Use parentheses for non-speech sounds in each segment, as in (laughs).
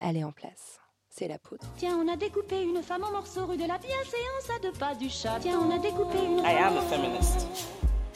elle est en place. C'est la poudre. Tiens, on a découpé une femme en morceaux rue de la bienséance à deux pas du chat. Tiens, on a découpé une I am a feminist.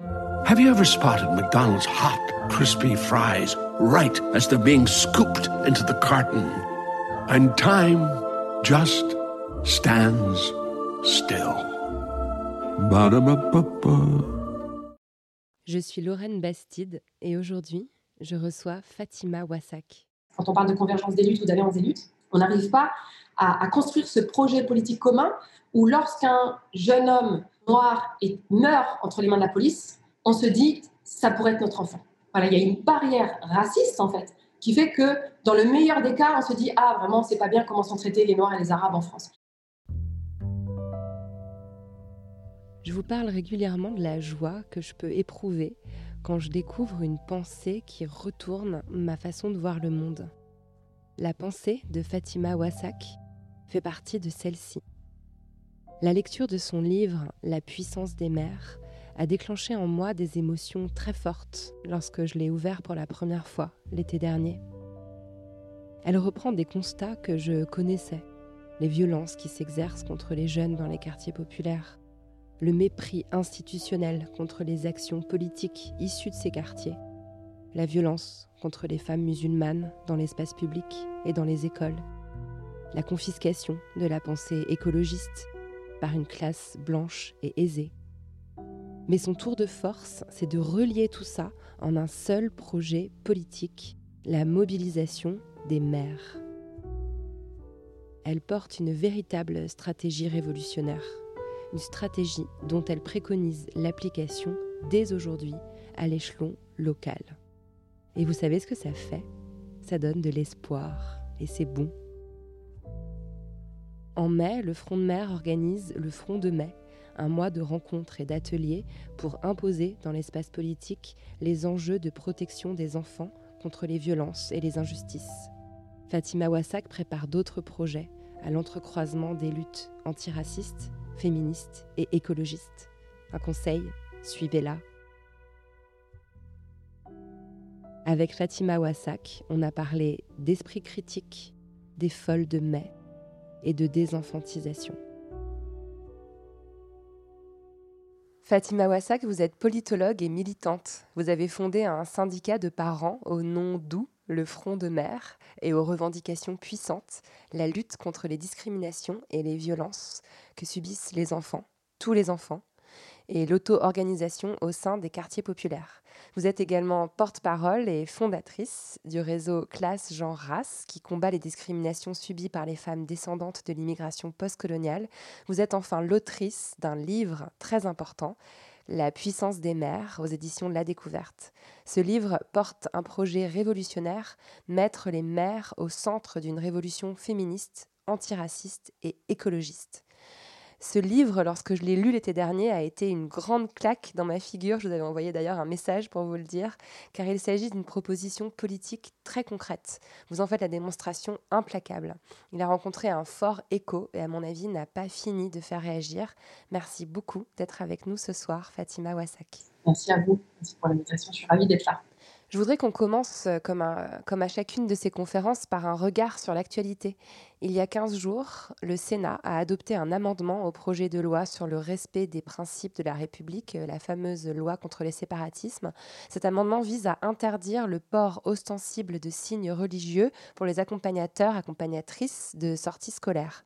Have you ever spotted McDonald's hot, crispy fries right as they're being scooped into the carton? And time just stands still. Ba-da-ba-ba-ba. Je suis Lorraine Bastide et aujourd'hui, je reçois Fatima Wassak. quand on parle de convergence des luttes ou d'alliance des luttes, on n'arrive pas à, à construire ce projet politique commun où lorsqu'un jeune homme noir est- meurt entre les mains de la police, on se dit ça pourrait être notre enfant. Voilà, il y a une barrière raciste en fait qui fait que dans le meilleur des cas, on se dit ah vraiment c'est pas bien comment sont traités les noirs et les arabes en France. Je vous parle régulièrement de la joie que je peux éprouver quand je découvre une pensée qui retourne ma façon de voir le monde. La pensée de Fatima Wassak fait partie de celle-ci. La lecture de son livre La puissance des mères a déclenché en moi des émotions très fortes lorsque je l'ai ouvert pour la première fois l'été dernier. Elle reprend des constats que je connaissais, les violences qui s'exercent contre les jeunes dans les quartiers populaires, le mépris institutionnel contre les actions politiques issues de ces quartiers, la violence contre les femmes musulmanes dans l'espace public et dans les écoles, la confiscation de la pensée écologiste par une classe blanche et aisée. Mais son tour de force, c'est de relier tout ça en un seul projet politique, la mobilisation des mères. Elle porte une véritable stratégie révolutionnaire une stratégie dont elle préconise l'application dès aujourd'hui à l'échelon local. Et vous savez ce que ça fait? Ça donne de l'espoir et c'est bon. En mai, le Front de mer organise le Front de mai, un mois de rencontres et d'ateliers pour imposer dans l'espace politique les enjeux de protection des enfants contre les violences et les injustices. Fatima Wassak prépare d'autres projets à l'entrecroisement des luttes antiracistes, féministes et écologistes. Un conseil, suivez-la. Avec Fatima Wassak, on a parlé d'esprit critique, des folles de mai et de désenfantisation. Fatima Wassak, vous êtes politologue et militante. Vous avez fondé un syndicat de parents au nom doux, le Front de mer, et aux revendications puissantes, la lutte contre les discriminations et les violences que subissent les enfants, tous les enfants, et l'auto-organisation au sein des quartiers populaires. Vous êtes également porte-parole et fondatrice du réseau Classe Genre Race qui combat les discriminations subies par les femmes descendantes de l'immigration postcoloniale. Vous êtes enfin l'autrice d'un livre très important, La puissance des mères aux éditions La Découverte. Ce livre porte un projet révolutionnaire, mettre les mères au centre d'une révolution féministe, antiraciste et écologiste. Ce livre, lorsque je l'ai lu l'été dernier, a été une grande claque dans ma figure. Je vous avais envoyé d'ailleurs un message pour vous le dire, car il s'agit d'une proposition politique très concrète. Vous en faites la démonstration implacable. Il a rencontré un fort écho et à mon avis n'a pas fini de faire réagir. Merci beaucoup d'être avec nous ce soir, Fatima Wassak. Merci à vous, merci pour l'invitation, je suis ravie d'être là. Je voudrais qu'on commence, euh, comme à, chacune de ces conférences, par un regard sur l'actualité. Il y a 15 jours, le Sénat a adopté un amendement au projet de loi sur le respect des principes de la République, euh, la fameuse loi contre les séparatismes. Cet amendement vise à interdire le port ostensible de signes religieux pour les accompagnateurs, accompagnatrices de sorties scolaires.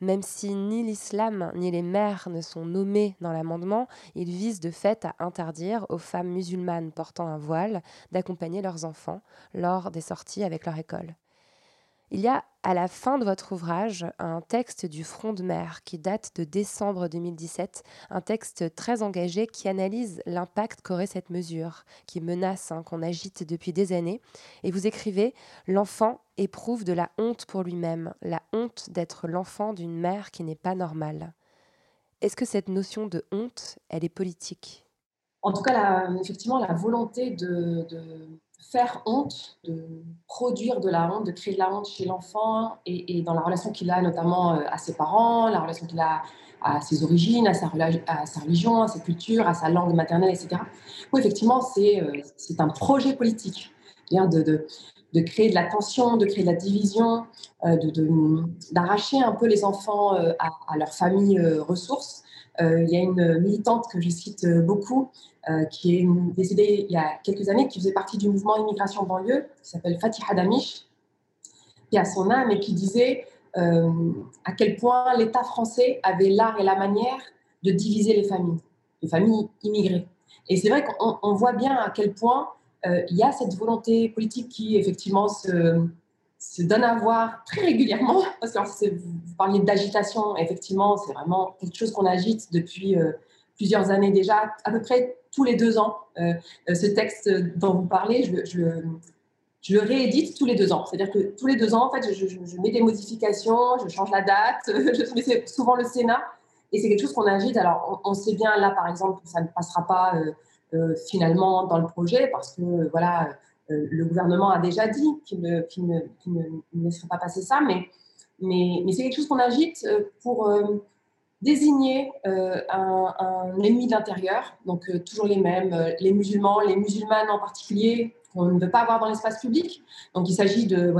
Même si ni l'islam ni les mères ne sont nommés dans l'amendement, il vise de fait à interdire aux femmes musulmanes portant un voile d'accompagner leurs enfants lors des sorties avec leur école. Il y a à la fin de votre ouvrage un texte du Front de mer qui date de décembre 2017, un texte très engagé qui analyse l'impact qu'aurait cette mesure, qui menace, hein, qu'on agite depuis des années. Et vous écrivez L'enfant éprouve de la honte pour lui-même, la honte d'être l'enfant d'une mère qui n'est pas normale. Est-ce que cette notion de honte, elle est politique? En tout cas, effectivement, la volonté de faire honte, de produire de la honte, de créer de la honte chez l'enfant et, dans la relation qu'il a notamment euh, à ses parents, la relation qu'il a à ses origines, à sa, religion, à sa culture, à sa langue maternelle, etc. Oui, effectivement, c'est euh, un projet politique. De, de, de, créer de la tension, de créer de la division, euh, d'arracher un peu les enfants à, à leur famille ressources. Il y a une militante que je cite beaucoup euh, qui est décédée il y a quelques années, qui faisait partie du mouvement Immigration banlieue, qui s'appelle Fatiha Damish, qui a son âme et qui disait euh, à quel point l'État français avait l'art et la manière de diviser les familles, les familles immigrées. Et c'est vrai qu'on voit bien à quel point euh, il y a cette volonté politique qui, effectivement, se, se donne à voir très régulièrement, (laughs) parce que vous parliez d'agitation, effectivement, c'est vraiment quelque chose qu'on agite depuis plusieurs années déjà, à peu près tous les deux ans. Euh, euh, ce texte dont vous parlez, je, le réédite tous les deux ans. C'est-à-dire que tous les deux ans, en fait, je, mets des modifications, je change la date, (laughs) je c'est souvent le Sénat. Et c'est quelque chose qu'on agite. Alors, on, sait bien là, par exemple, que ça ne passera pas euh, finalement dans le projet parce que voilà, le gouvernement a déjà dit qu'il ne, ne, laisserait pas passer ça. Mais, c'est quelque chose qu'on agite pour désigner euh, un, ennemi de l'intérieur, donc euh, toujours les mêmes, euh, les musulmans, les musulmanes en particulier, qu'on ne veut pas avoir dans l'espace public. Donc il s'agit de,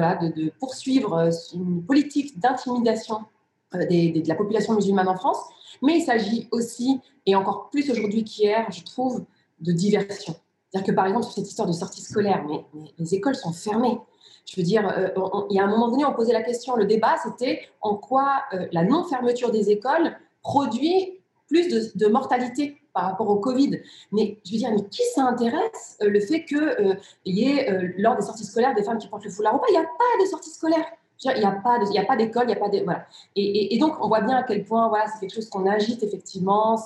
poursuivre une politique d'intimidation de la population musulmane en France, mais il s'agit aussi, et encore plus aujourd'hui qu'hier, je trouve, de diversion. C'est-à-dire que par exemple, sur cette histoire de sortie scolaire, mais, les écoles sont fermées. Je veux dire, il y a un moment donné, on posait la question, le débat, c'était en quoi la non-fermeture des écoles produit plus de, mortalité par rapport au Covid. Mais je veux dire, mais qui s'intéresse euh, le fait qu'il euh, y ait, euh, lors des sorties scolaires, des femmes qui portent le foulard ou pas? Il n'y a pas de sorties scolaires. Il n'y a pas d'école, il n'y a pas de. Voilà. Et, donc, on voit bien à quel point voilà, c'est quelque chose qu'on agite effectivement.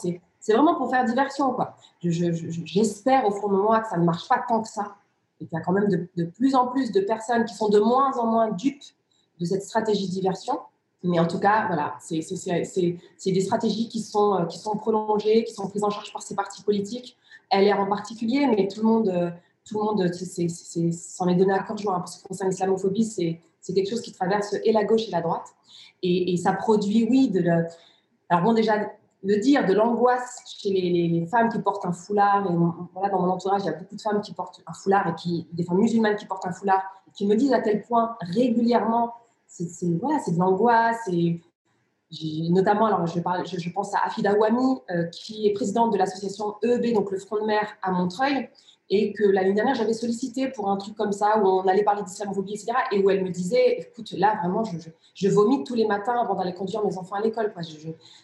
Vraiment pour faire diversion. quoi. J'espère au fond de moi que ça ne marche pas tant que ça. Et qu'il y a quand même de, plus en plus de personnes qui sont de moins en moins dupes de cette stratégie de diversion. Mais en tout cas, voilà, c'est des stratégies qui sont, euh, qui sont prolongées, qui sont prises en charge par ces partis politiques, LR en particulier, mais tout le monde, euh, monde s'en est donné à joie. Hein, parce que concerne l'islamophobie, c'est quelque chose qui traverse et la gauche et la droite. Et, ça produit, oui, de le, alors bon, déjà, le dire, de l'angoisse chez les, femmes qui portent un foulard. Et voilà, dans mon entourage, il y a beaucoup de femmes qui portent un foulard et qui, des femmes musulmanes qui portent un foulard, qui me disent à quel point régulièrement c'est voilà, de l'angoisse. Et notamment, alors je, parle, je, pense à Afida Ouami, euh, qui est présidente de l'association EEB, donc le Front de mer à Montreuil, et que l'année dernière, j'avais sollicité pour un truc comme ça, où on allait parler d'islamophobie, etc., et où elle me disait, écoute, là, vraiment, je, je, vomite tous les matins avant d'aller conduire mes enfants à l'école.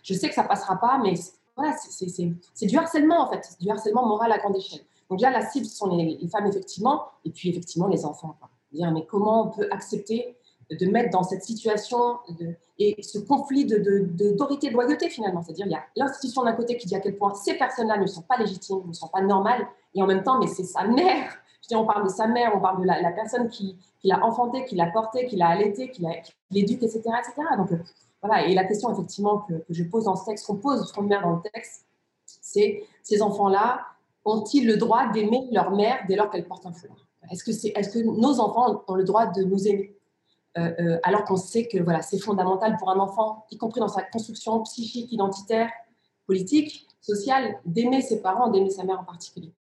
Je, sais que ça passera pas, mais voilà, c'est du harcèlement, en fait, du harcèlement moral à grande échelle. Donc là, la cible, ce sont les, femmes, effectivement, et puis effectivement les enfants. Mais comment on peut accepter de mettre dans cette situation de, et ce conflit d'autorité de, de, loyauté finalement. C'est-à-dire il y a l'institution d'un côté qui dit à quel point ces personnes-là ne sont pas légitimes, ne sont pas normales, et en même temps, mais c'est sa mère. Je dis, on parle de sa mère, on parle de la, personne qui, qui l'a enfanté, qui l'a porté, qui l'a allaité, qui l'éduque, etc., etc. Donc euh, voilà, et la question effectivement que, je pose dans ce texte, qu'on pose de mère dans le texte, c'est ces enfants-là ont-ils le droit d'aimer leur mère dès lors qu'elle porte un foulard? Est-ce que, c'est, est-ce que nos enfants ont le droit de nous aimer? Euh, euh, alors qu'on sait que voilà, c'est fondamental pour un enfant, y compris dans sa construction psychique, identitaire, politique, sociale, d'aimer ses parents, d'aimer sa mère en particulier.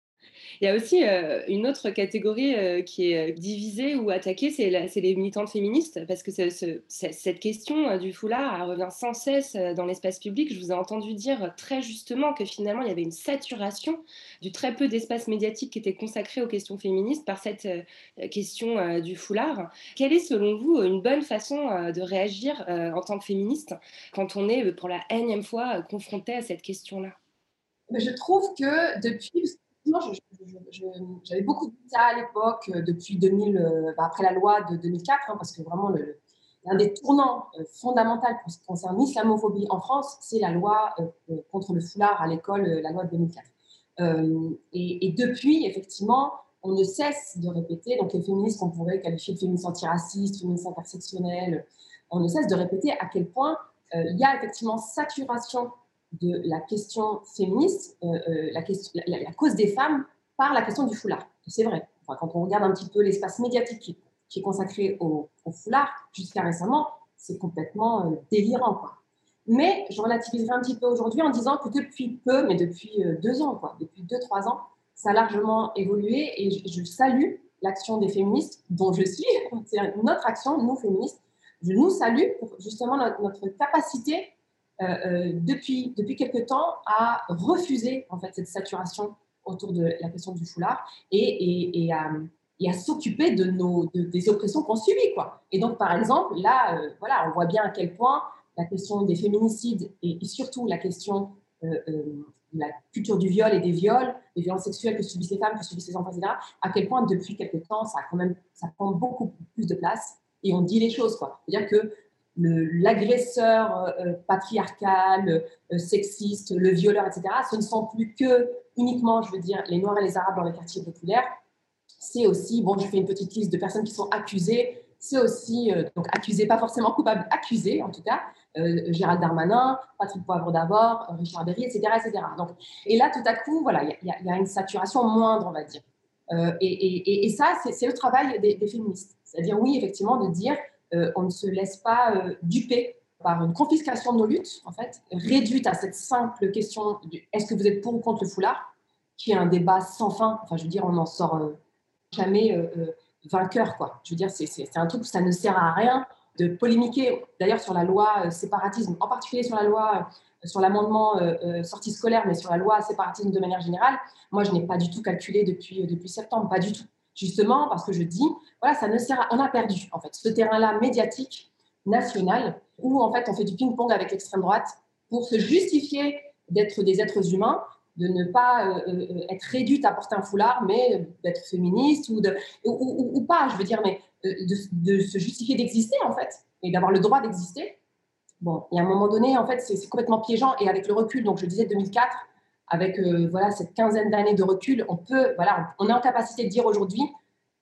Il y a aussi euh, une autre catégorie euh, qui est euh, divisée ou attaquée, c'est les militantes féministes, parce que cette question du foulard revient sans cesse dans l'espace public. Je vous ai entendu dire très justement que finalement, il y avait une saturation du très peu d'espace médiatique qui était consacré aux questions féministes par cette question du foulard. Quelle est selon vous une bonne façon de réagir en tant que féministe quand on est pour la énième fois confronté à cette question-là? Je trouve que depuis, j'avais beaucoup de ça à l'époque, euh, depuis 2000, euh, bah, après la loi de 2004, hein, parce que vraiment, le, un des tournants fondamentaux pour ce qui concerne l'islamophobie en France, c'est la loi contre le foulard à l'école, la loi de 2004. Et, depuis, effectivement, on ne cesse de répéter, donc les féministes qu'on pourrait qualifier de féministes antiracistes, féministes intersectionnelles, on ne cesse de répéter à quel point euh, il y a effectivement saturation de la question féministe, euh, euh, la, cause des femmes par la question du foulard. C'est vrai. quand on regarde un petit peu l'espace médiatique qui, est consacré au, foulard, jusqu'à récemment, c'est complètement délirant. Quoi. Mais je relativiserai un petit peu aujourd'hui en disant que depuis peu, mais depuis deux ans, quoi, depuis deux, trois ans, ça a largement évolué et je, salue l'action des féministes dont je suis. (laughs) C'est notre action, nous féministes. Je nous salue pour justement notre, capacité euh, euh, depuis, depuis quelque temps à refuser en fait cette saturation autour de la question du foulard et, et, et à, à s'occuper de des oppressions qu'on subit quoi. Et donc par exemple là euh, voilà on voit bien à quel point la question des féminicides et, surtout la question la culture du viol et des viols, des violences sexuelles que subissent les femmes, que subissent les enfants, etc., à quel point depuis quelques temps, ça, a quand même, ça prend beaucoup plus de place et on dit les choses. C'est-à-dire que l'agresseur euh, euh, patriarcal, euh, sexiste, le violeur, etc., ce ne sont plus que uniquement, je veux dire, les Noirs et les Arabes dans les quartiers populaires. C'est aussi, bon, je fais une petite liste de personnes qui sont accusées. C'est aussi, donc accusées, pas forcément coupables, accusées en tout cas, Gérald Darmanin, Patrick Poivre d'abord, Richard Berry, etc., etc. Donc, et là, tout à coup, voilà, il y, a une saturation moindre, on va dire. Euh, et, ça, c'est le travail des, féministes. C'est-à-dire, oui, effectivement, de dire on ne se laisse pas duper par une confiscation de nos luttes, en fait, réduite à cette simple question est-ce que vous êtes pour ou contre le foulard, qui est un débat sans fin. Enfin, je veux dire, on n'en sort jamais vainqueur, quoi. Je veux dire, c'est un truc où ça ne sert à rien de polémiquer d'ailleurs sur la loi euh, séparatisme, en particulier sur la loi, euh, sur l'amendement euh, sortie scolaire, mais sur la loi séparatisme de manière générale. Moi, je n'ai pas du tout calculé depuis septembre, pas du tout. Justement parce que je dis, voilà, ça ne sert on a perdu en fait ce terrain-là médiatique national où en fait on fait du ping-pong avec l'extrême droite pour se justifier d'être des êtres humains de ne pas être réduite à porter un foulard, mais d'être féministe ou, de, ou, pas, je veux dire, mais euh, de, se justifier d'exister, en fait, et d'avoir le droit d'exister. Bon, et à un moment donné, en fait, c'est complètement piégeant. Et avec le recul, donc je disais 2004, avec euh, voilà cette quinzaine d'années de recul, on peut, voilà, on est en capacité de dire aujourd'hui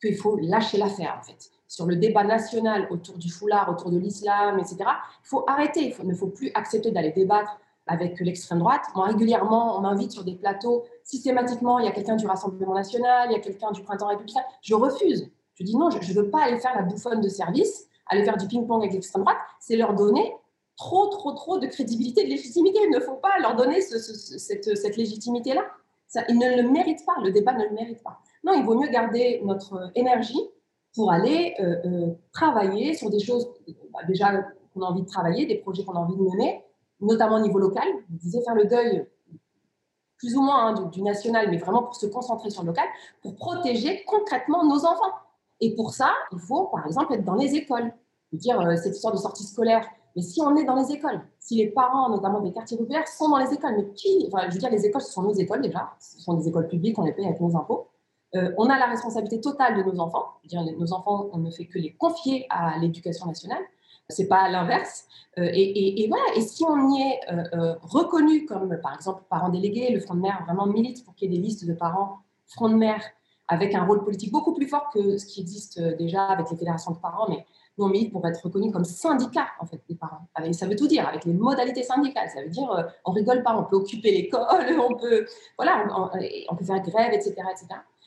qu'il faut lâcher l'affaire, en fait. Sur le débat national autour du foulard, autour de l'islam, etc., il faut arrêter. Il, ne faut plus accepter d'aller débattre avec l'extrême droite. Moi, régulièrement, on m'invite sur des plateaux. Systématiquement, il y a quelqu'un du Rassemblement national, il y a quelqu'un du Printemps républicain. Je refuse. Je dis non, je ne veux pas aller faire la bouffonne de service, aller faire du ping-pong avec l'extrême droite, c'est leur donner trop, trop, trop de crédibilité, de légitimité. Il ne faut pas leur donner cette, légitimité-là. Ils ne le méritent pas, le débat ne le mérite pas. Non, il vaut mieux garder notre énergie pour aller euh, euh, travailler sur des choses bah, déjà qu'on a envie de travailler, des projets qu'on a envie de mener, notamment au niveau local. Vous disiez faire le deuil plus ou moins hein, du, national, mais vraiment pour se concentrer sur le local, pour protéger concrètement nos enfants. Et pour ça, il faut, par exemple, être dans les écoles. dire euh, cette histoire de sortie scolaire. Mais si on est dans les écoles, si les parents, notamment des quartiers populaires, sont dans les écoles, mais qui, enfin, je veux dire, les écoles, ce sont nos écoles déjà, ce sont des écoles publiques, on les paye avec nos impôts. Euh, on a la responsabilité totale de nos enfants. Je veux dire, nos enfants, on ne fait que les confier à l'éducation nationale. C'est pas l'inverse. Euh, et, voilà. Et si on y est reconnu comme, par exemple, parents délégués, le Front de mer vraiment milite pour qu'il y ait des listes de parents Front de mer avec un rôle politique beaucoup plus fort que ce qui existe euh, déjà avec les fédérations de parents, mais nous, on milite pour être reconnu comme syndicat, en fait, des parents. ça veut tout dire, avec les modalités syndicales. Ça veut dire, euh, on rigole pas, on peut occuper l'école, (laughs) on peut, voilà, on, peut faire grève, etc..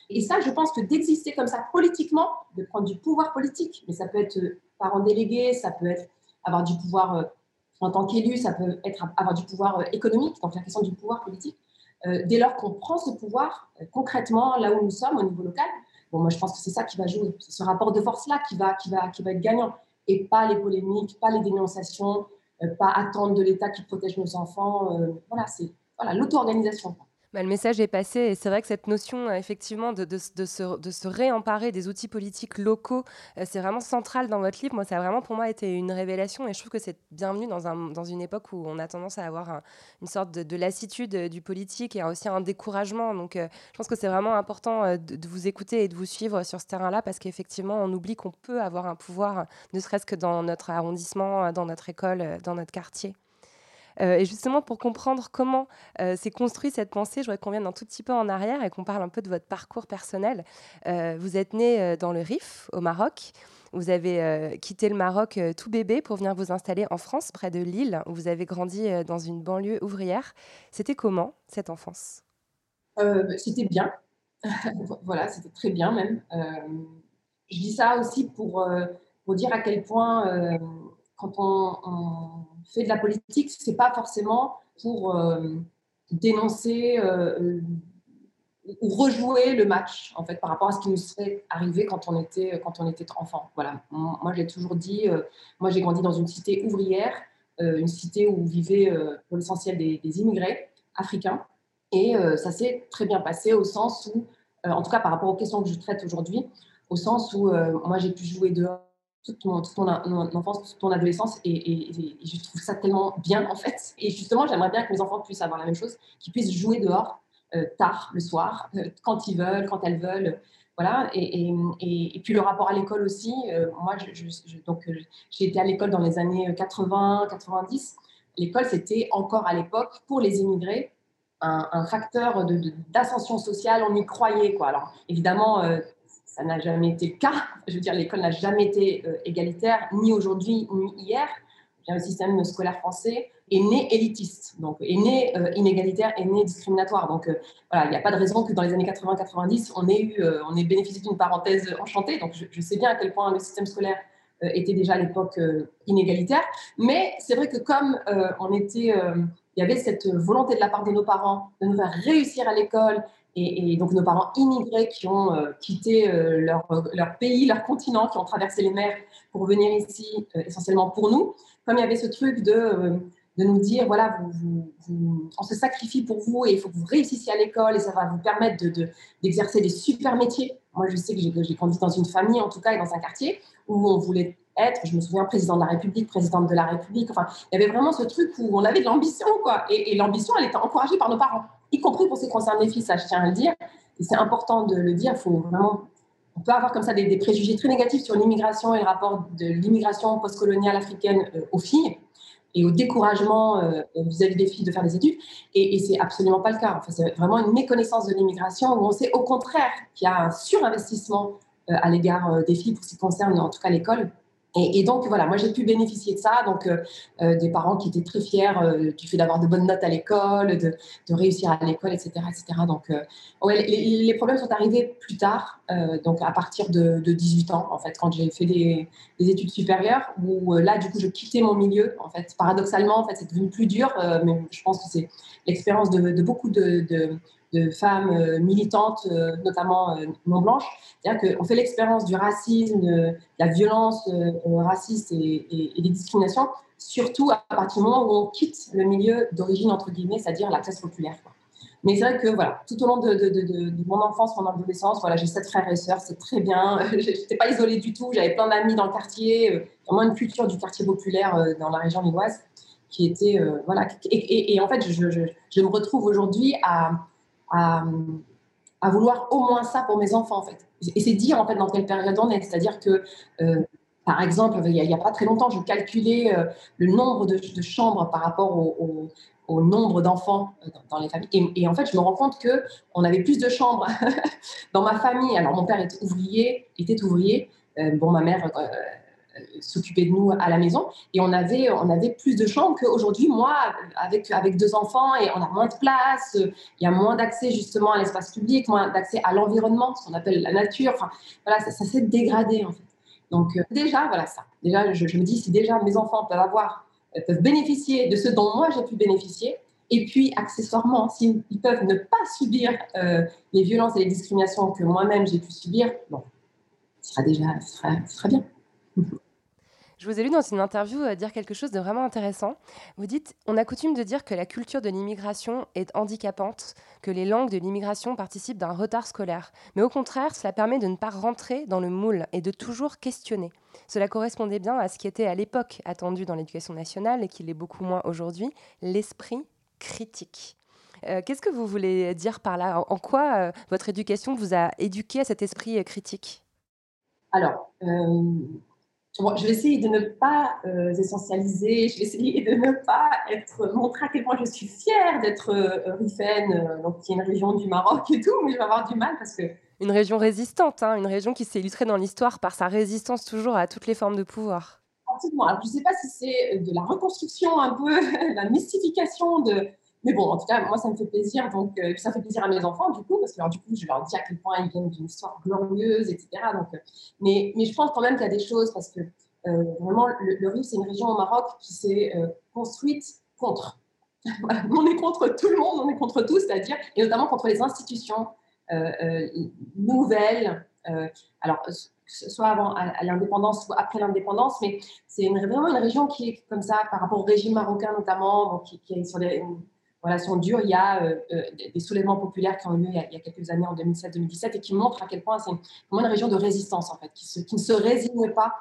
Et ça, je pense que d'exister comme ça politiquement, de prendre du pouvoir politique, mais ça peut être euh, parent délégué, ça peut être avoir du pouvoir en tant qu'élu, ça peut être avoir du pouvoir économique, donc la question du pouvoir politique. Euh, dès lors qu'on prend ce pouvoir euh, concrètement là où nous sommes au niveau local, bon, moi je pense que c'est ça qui va jouer, ce rapport de force-là qui va, qui, va, qui va être gagnant, et pas les polémiques, pas les dénonciations, euh, pas attendre de l'État qui protège nos enfants. voilà, c'est voilà, l'auto-organisation. Bah, le message est passé et c'est vrai que cette notion euh, effectivement de, de, se, de, se, réemparer des outils politiques locaux, euh, c'est vraiment central dans votre livre. Moi, ça a vraiment pour moi été une révélation et je trouve que c'est bienvenu dans, un, dans une époque où on a tendance à avoir un, une sorte de, lassitude euh, du politique et aussi un découragement. Donc, je pense que c'est vraiment important de, vous écouter et de vous suivre sur ce terrain-là parce qu'effectivement, on oublie qu'on peut avoir un pouvoir, ne serait-ce que dans notre arrondissement, dans notre école, dans notre quartier. Euh, et justement, pour comprendre comment euh, s'est construite cette pensée, je voudrais qu'on vienne un tout petit peu en arrière et qu'on parle un peu de votre parcours personnel. Euh, vous êtes né dans le Rif, au Maroc. Vous avez quitté le Maroc tout bébé pour venir vous installer en France, près de Lille, où vous avez grandi dans une banlieue ouvrière. C'était comment cette enfance? C'était bien. (laughs) voilà, c'était très bien même. je dis ça aussi pour, pour dire à quel point quand on, fait de la politique, c'est pas forcément pour euh, dénoncer euh, ou rejouer le match en fait par rapport à ce qui nous serait arrivé quand on était quand on était enfant. Voilà, moi j'ai toujours dit, euh, moi j'ai grandi dans une cité ouvrière, une cité où vivaient pour l'essentiel des, des, immigrés africains, et ça s'est très bien passé au sens où, en tout cas par rapport aux questions que je traite aujourd'hui, au sens où moi j'ai pu jouer dehors toute mon, enfance, toute mon adolescence et, je trouve ça tellement bien en fait. Et justement, j'aimerais bien que mes enfants puissent avoir la même chose, qu'ils puissent jouer dehors euh, tard le soir, euh, quand ils veulent, quand elles veulent. Voilà. Et, puis le rapport à l'école aussi. Euh, moi, j'ai été à l'école dans les années 80, 90. L'école, c'était encore à l'époque pour les immigrés un, facteur d'ascension sociale. On y croyait quoi. Alors évidemment ça n'a jamais été le cas. Je veux dire, l'école n'a jamais été euh, égalitaire, ni aujourd'hui, ni hier. Le système scolaire français est né élitiste, donc est né euh, inégalitaire, est né discriminatoire. Donc euh, voilà, il n'y a pas de raison que dans les années 80-90, on ait eu, on ait bénéficié d'une parenthèse enchantée. Donc je, je, sais bien à quel point le système scolaire était déjà à l'époque inégalitaire. Mais c'est vrai que comme on était, il y avait cette volonté de la part de nos parents de nous faire réussir à l'école et, donc nos parents immigrés qui ont euh, quitté euh, leur, leur, pays, leur continent, qui ont traversé les mers pour venir ici euh, essentiellement pour nous, comme il y avait ce truc de, euh, de nous dire, voilà, on se sacrifie pour vous et il faut que vous réussissiez à l'école et ça va vous permettre d'exercer de, de, des super métiers. Moi, je sais que j'ai grandi dans une famille, en tout cas, et dans un quartier où on voulait être, je me souviens, président de la République, présidente de la République. Enfin, il y avait vraiment ce truc où on avait de l'ambition, quoi. Et l'ambition, elle était encouragée par nos parents y compris pour ce qui concerne les filles, ça je tiens à le dire. C'est important de le dire, faut vraiment, on peut avoir comme ça des, préjugés très négatifs sur l'immigration et le rapport de l'immigration postcoloniale africaine euh, aux filles et au découragement euh, vis-à-vis des filles de faire des études. Et, et c'est absolument pas le cas. C'est vraiment une méconnaissance de l'immigration où on sait au contraire qu'il y a un surinvestissement euh, à l'égard des filles pour ce qui concerne en tout cas l'école. Et, donc voilà, moi j'ai pu bénéficier de ça, donc euh, euh, des parents qui étaient très fiers euh, du fait d'avoir de bonnes notes à l'école, de, réussir à l'école, etc., etc. Donc euh, ouais, les, problèmes sont arrivés plus tard, donc à partir de, de, 18 ans en fait, quand j'ai fait des, des, études supérieures, où là du coup je quittais mon milieu en fait. Paradoxalement en fait c'est devenu plus dur, mais je pense que c'est l'expérience de, beaucoup de, de femmes euh, militantes, euh, notamment euh, non blanches. C'est-à-dire qu'on fait l'expérience du racisme, de la violence raciste et, des discriminations, surtout à partir du moment où on quitte le milieu d'origine, entre guillemets, c'est-à-dire la classe populaire. Mais c'est vrai que voilà, tout au long de, mon enfance, mon adolescence, voilà, j'ai sept frères et sœurs, c'est très bien. (laughs) Je n'étais pas isolée du tout. J'avais plein d'amis dans le quartier, vraiment une culture du quartier populaire dans la région lilloise qui était voilà. Et, en fait, je me retrouve aujourd'hui à, à, vouloir au moins ça pour mes enfants, en fait. Et c'est dire, en fait, dans quelle période on est. C'est-à-dire que, euh, par exemple, il n'y a, pas très longtemps, je calculais euh, le nombre de, chambres par rapport au, nombre d'enfants euh, dans, les familles. Et, en fait, je me rends compte qu'on avait plus de chambres (laughs) dans ma famille. Alors, mon père est ouvrier, était ouvrier. Bon, ma mère s'occuper de nous à la maison. Et on avait, on avait plus de chambres qu'aujourd'hui, moi, avec, avec deux enfants, et on a moins de place, il y a moins d'accès justement à l'espace public, moins d'accès à l'environnement, ce qu'on appelle la nature. Voilà, ça, s'est dégradé en fait. Donc euh, déjà, voilà ça. Déjà, je, me dis, si déjà mes enfants peuvent avoir, euh, peuvent bénéficier de ce dont moi j'ai pu bénéficier, et puis accessoirement, s'ils peuvent ne pas subir euh, les violences et les discriminations que moi-même j'ai pu subir, bon, ce sera déjà, ce ce sera bien. Je vous ai lu dans une interview euh, dire quelque chose de vraiment intéressant. Vous dites On a coutume de dire que la culture de l'immigration est handicapante, que les langues de l'immigration participent d'un retard scolaire. Mais au contraire, cela permet de ne pas rentrer dans le moule et de toujours questionner. Cela correspondait bien à ce qui était à l'époque attendu dans l'éducation nationale et qui l'est beaucoup moins aujourd'hui l'esprit critique. Euh, qu'est-ce que vous voulez dire par là? En quoi euh, votre éducation vous a éduqué à cet esprit critique? Alors, je vais essayer de ne pas euh, essentialiser, je vais essayer de ne pas être, montrer à quel point je suis fière d'être euh, Rifaine, euh, donc qui est une région du Maroc et tout, mais je vais avoir du mal parce que. Une région résistante, hein, une région qui s'est illustrée dans l'histoire par sa résistance toujours à toutes les formes de pouvoir. Absolument. Alors, je ne sais pas si c'est de la reconstruction un peu, (laughs) la mystification de, mais bon, en tout cas, moi, ça me fait plaisir. Donc, euh, ça fait plaisir à mes enfants, du coup, parce que alors, du coup, je leur dis à quel point ils viennent d'une histoire glorieuse, etc. Donc, euh, mais, mais je pense quand même qu'il y a des choses, parce que euh, vraiment, le, le Rif, c'est une région au Maroc qui s'est construite contre. (laughs) on est contre tout le monde, on est contre tout, c'est-à-dire, et notamment contre les institutions nouvelles. alors, soit avant l'indépendance, soit après l'indépendance, mais c'est vraiment une région qui est comme ça par rapport au régime marocain notamment, qui, qui est sur des relations dures. Il y a euh, euh, des soulèvements populaires qui ont eu lieu il y a, quelques années, en 2007-2017, et qui montrent à quel point c'est une, région de résistance, en fait, qui, qui ne se résigne pas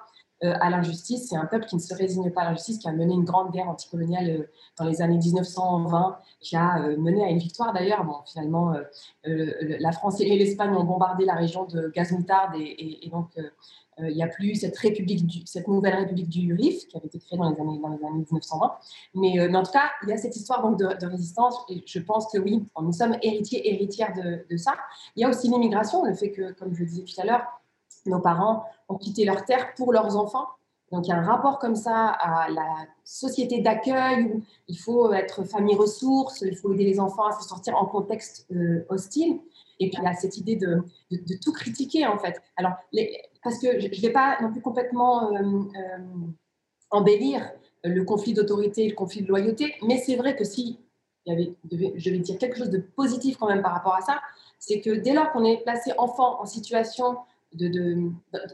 à l'injustice. C'est un peuple qui ne se résigne pas à l'injustice, qui a mené une grande guerre anticoloniale dans les années 1920, qui a mené à une victoire d'ailleurs. Bon, finalement, la France et l'Espagne ont bombardé la région de gaz moutarde et, et donc euh, il n'y a plus cette, république cette nouvelle république du Rif qui avait été créée dans les années, dans les années 1920. Mais, euh, mais, en tout cas, il y a cette histoire donc, de, résistance et je pense que oui, nous sommes héritiers, héritières de, de ça. Il y a aussi l'immigration, le fait que, comme je le disais tout à l'heure, nos parents ont quitté leur terre pour leurs enfants. Donc il y a un rapport comme ça à la société d'accueil où il faut être famille ressource, il faut aider les enfants à se sortir en contexte euh, hostile. Et puis il y a cette idée de, tout critiquer en fait. Alors parce que je ne vais pas non plus complètement euh, euh, embellir le conflit d'autorité et le conflit de loyauté, mais c'est vrai que si je vais dire quelque chose de positif quand même par rapport à ça, c'est que dès lors qu'on est placé enfant en situation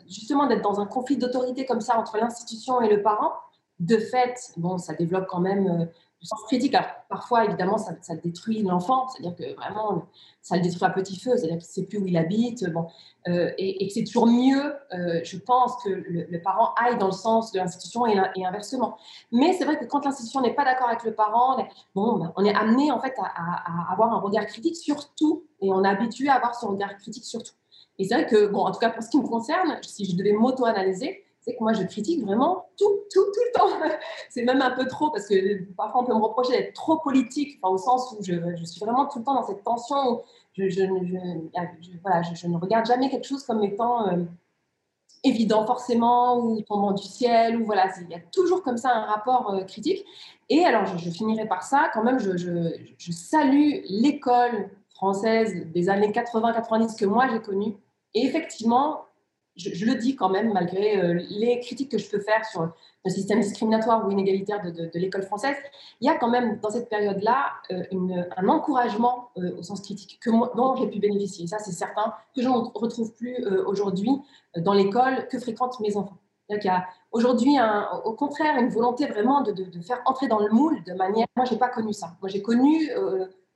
justement d'être dans un conflit d'autorité comme ça entre l'institution et le parent, de fait, bon, ça développe quand même euh, sens critique. Parfois, évidemment, ça, détruit l'enfant, c'est-à-dire que vraiment, ça le détruit à petit feu, c'est-à-dire qu'il ne sait plus où il habite, bon, euh, et, que c'est toujours mieux, euh, je pense, que le, parent aille dans le sens de l'institution et, inversement. Mais c'est vrai que quand l'institution n'est pas d'accord avec le parent, bon, ben, on est amené en fait à, avoir un regard critique sur tout, et on est habitué à avoir ce regard critique sur tout. Et c'est vrai que, bon, en tout cas pour ce qui me concerne, si je devais m'auto-analyser, c'est que moi, je critique vraiment tout, tout, tout le temps. (laughs) c'est même un peu trop, parce que parfois, on peut me reprocher d'être trop politique, au sens où je, je, suis vraiment tout le temps dans cette tension où je, je, voilà, je, ne regarde jamais quelque chose comme étant euh, évident, forcément, ou tombant du ciel, ou voilà, il y a toujours comme ça un rapport euh, critique. Et alors, je, finirai par ça, quand même, je, salue l'école française des années 80-90 que moi j'ai connue. Et effectivement, je, le dis quand même, malgré euh, les critiques que je peux faire sur le système discriminatoire ou inégalitaire de, l'école française, il y a quand même dans cette période-là euh, un encouragement euh, au sens critique que dont j'ai pu bénéficier. ça, c'est certain que je ne retrouve plus aujourd'hui dans l'école que fréquentent mes enfants. Il y a aujourd'hui, au contraire, une volonté vraiment de, de, faire entrer dans le moule de manière. Moi, je n'ai pas connu ça. Moi, j'ai connu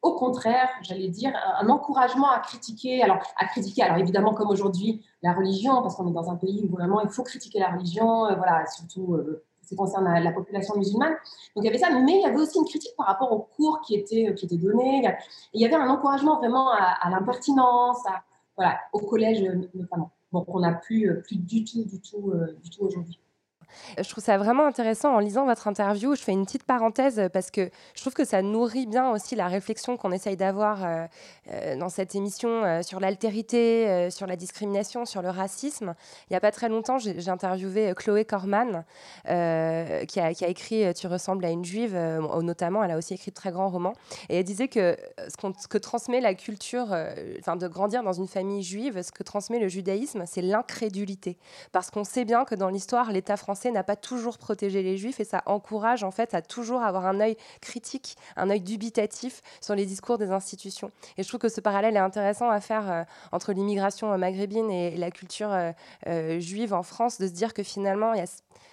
au contraire, j'allais dire, un, encouragement à critiquer. Alors, à critiquer, alors évidemment, comme aujourd'hui, la religion, parce qu'on est dans un pays où vraiment il faut critiquer la religion, euh, voilà, surtout euh, ce qui concerne la, population musulmane. Donc, il y avait ça, mais il y avait aussi une critique par rapport aux cours qui étaient, qui étaient donnés. Il y avait un encouragement vraiment à, l'impertinence, voilà, au collège notamment. Donc, on n'a plus, plus du tout, du tout, euh, du tout aujourd'hui. Je trouve ça vraiment intéressant en lisant votre interview. Je fais une petite parenthèse parce que je trouve que ça nourrit bien aussi la réflexion qu'on essaye d'avoir euh, euh, dans cette émission euh, sur l'altérité, sur la discrimination, sur le racisme. Il n'y a pas très longtemps, j'ai interviewé Chloé Corman qui a, qui, a, écrit Tu ressembles à une juive, notamment. Elle a aussi écrit de très grands romans. Et elle disait que ce, que transmet la culture, enfin de grandir dans une famille juive, ce que transmet le judaïsme, c'est l'incrédulité. Parce qu'on sait bien que dans l'histoire, l'État français n'a pas toujours protégé les juifs et ça encourage en fait à toujours avoir un œil critique, un œil dubitatif sur les discours des institutions. Et je trouve que ce parallèle est intéressant à faire euh, entre l'immigration maghrébine et la culture juive en France, de se dire que finalement, il y a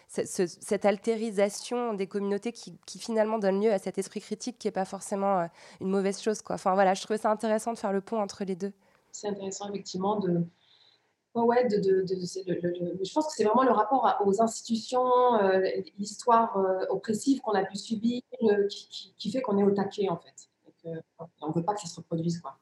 cette altérisation des communautés qui, finalement donne lieu à cet esprit critique qui n'est pas forcément une mauvaise chose. Enfin voilà, je trouvais ça intéressant de faire le pont entre les deux. C'est intéressant effectivement de, ouais, je pense que c'est vraiment le rapport aux institutions, euh, l'histoire euh, oppressive qu'on a pu subir, euh, qui, qui, fait qu'on est au taquet en fait. on ne veut pas que ça se reproduise. Quoi.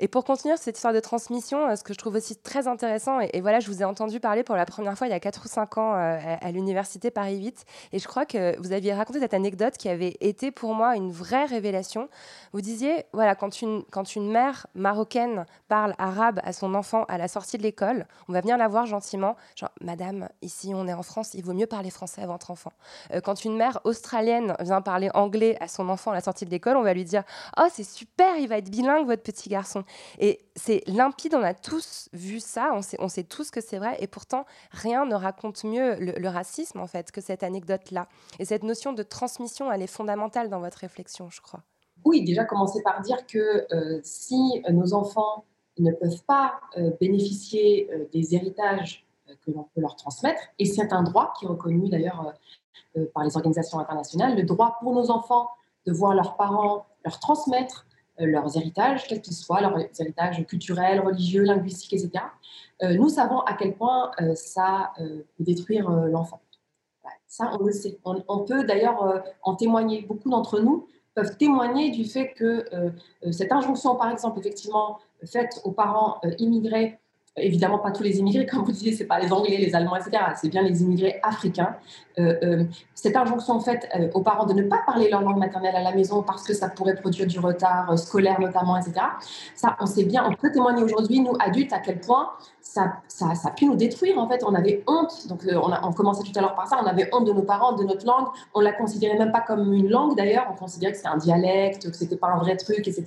Et pour continuer cette histoire de transmission, euh, ce que je trouve aussi très intéressant, et, voilà, je vous ai entendu parler pour la première fois il y a 4 ou 5 ans euh, à, l'université Paris 8, et je crois que vous aviez raconté cette anecdote qui avait été pour moi une vraie révélation. Vous disiez, voilà, quand une, quand une mère marocaine parle arabe à son enfant à la sortie de l'école, on va venir la voir gentiment, genre, Madame, ici on est en France, il vaut mieux parler français à votre enfant. Euh, quand une mère australienne vient parler anglais à son enfant à la sortie de l'école, on va lui dire, oh c'est super, il va être bilingue votre petit garçon. Et c'est limpide, on a tous vu ça, on sait, tous que c'est vrai, et pourtant, rien ne raconte mieux le, racisme, en fait, que cette anecdote-là. Et cette notion de transmission, elle est fondamentale dans votre réflexion, je crois. Oui, déjà commencer par dire que euh, si nos enfants ne peuvent pas euh, bénéficier euh, des héritages que l'on peut leur transmettre, et c'est un droit qui est reconnu d'ailleurs par les organisations internationales, le droit pour nos enfants de voir leurs parents leur transmettre leurs héritages, quels qu'ils soient, leurs héritages culturels, religieux, linguistiques, etc. Euh, nous savons à quel point euh, ça peut détruire l'enfant. Ça, on le sait. On, peut d'ailleurs en témoigner. Beaucoup d'entre nous peuvent témoigner du fait que cette injonction, par exemple, effectivement, faite aux parents immigrés évidemment pas tous les immigrés, (laughs) comme vous disiez, c'est pas les Anglais, les Allemands, etc. C'est bien les immigrés africains. Euh, euh, cette injonction faite euh, aux parents de ne pas parler leur langue maternelle à la maison parce que ça pourrait produire du retard scolaire notamment, etc. Ça, on sait bien, on peut témoigner aujourd'hui, nous adultes, à quel point ça, ça, ça, a pu nous détruire. En fait, on avait honte. Donc, on, a, on commençait tout à l'heure par ça. On avait honte de nos parents, de notre langue. On la considérait même pas comme une langue d'ailleurs. On considérait que c'était un dialecte, que c'était pas un vrai truc, etc.,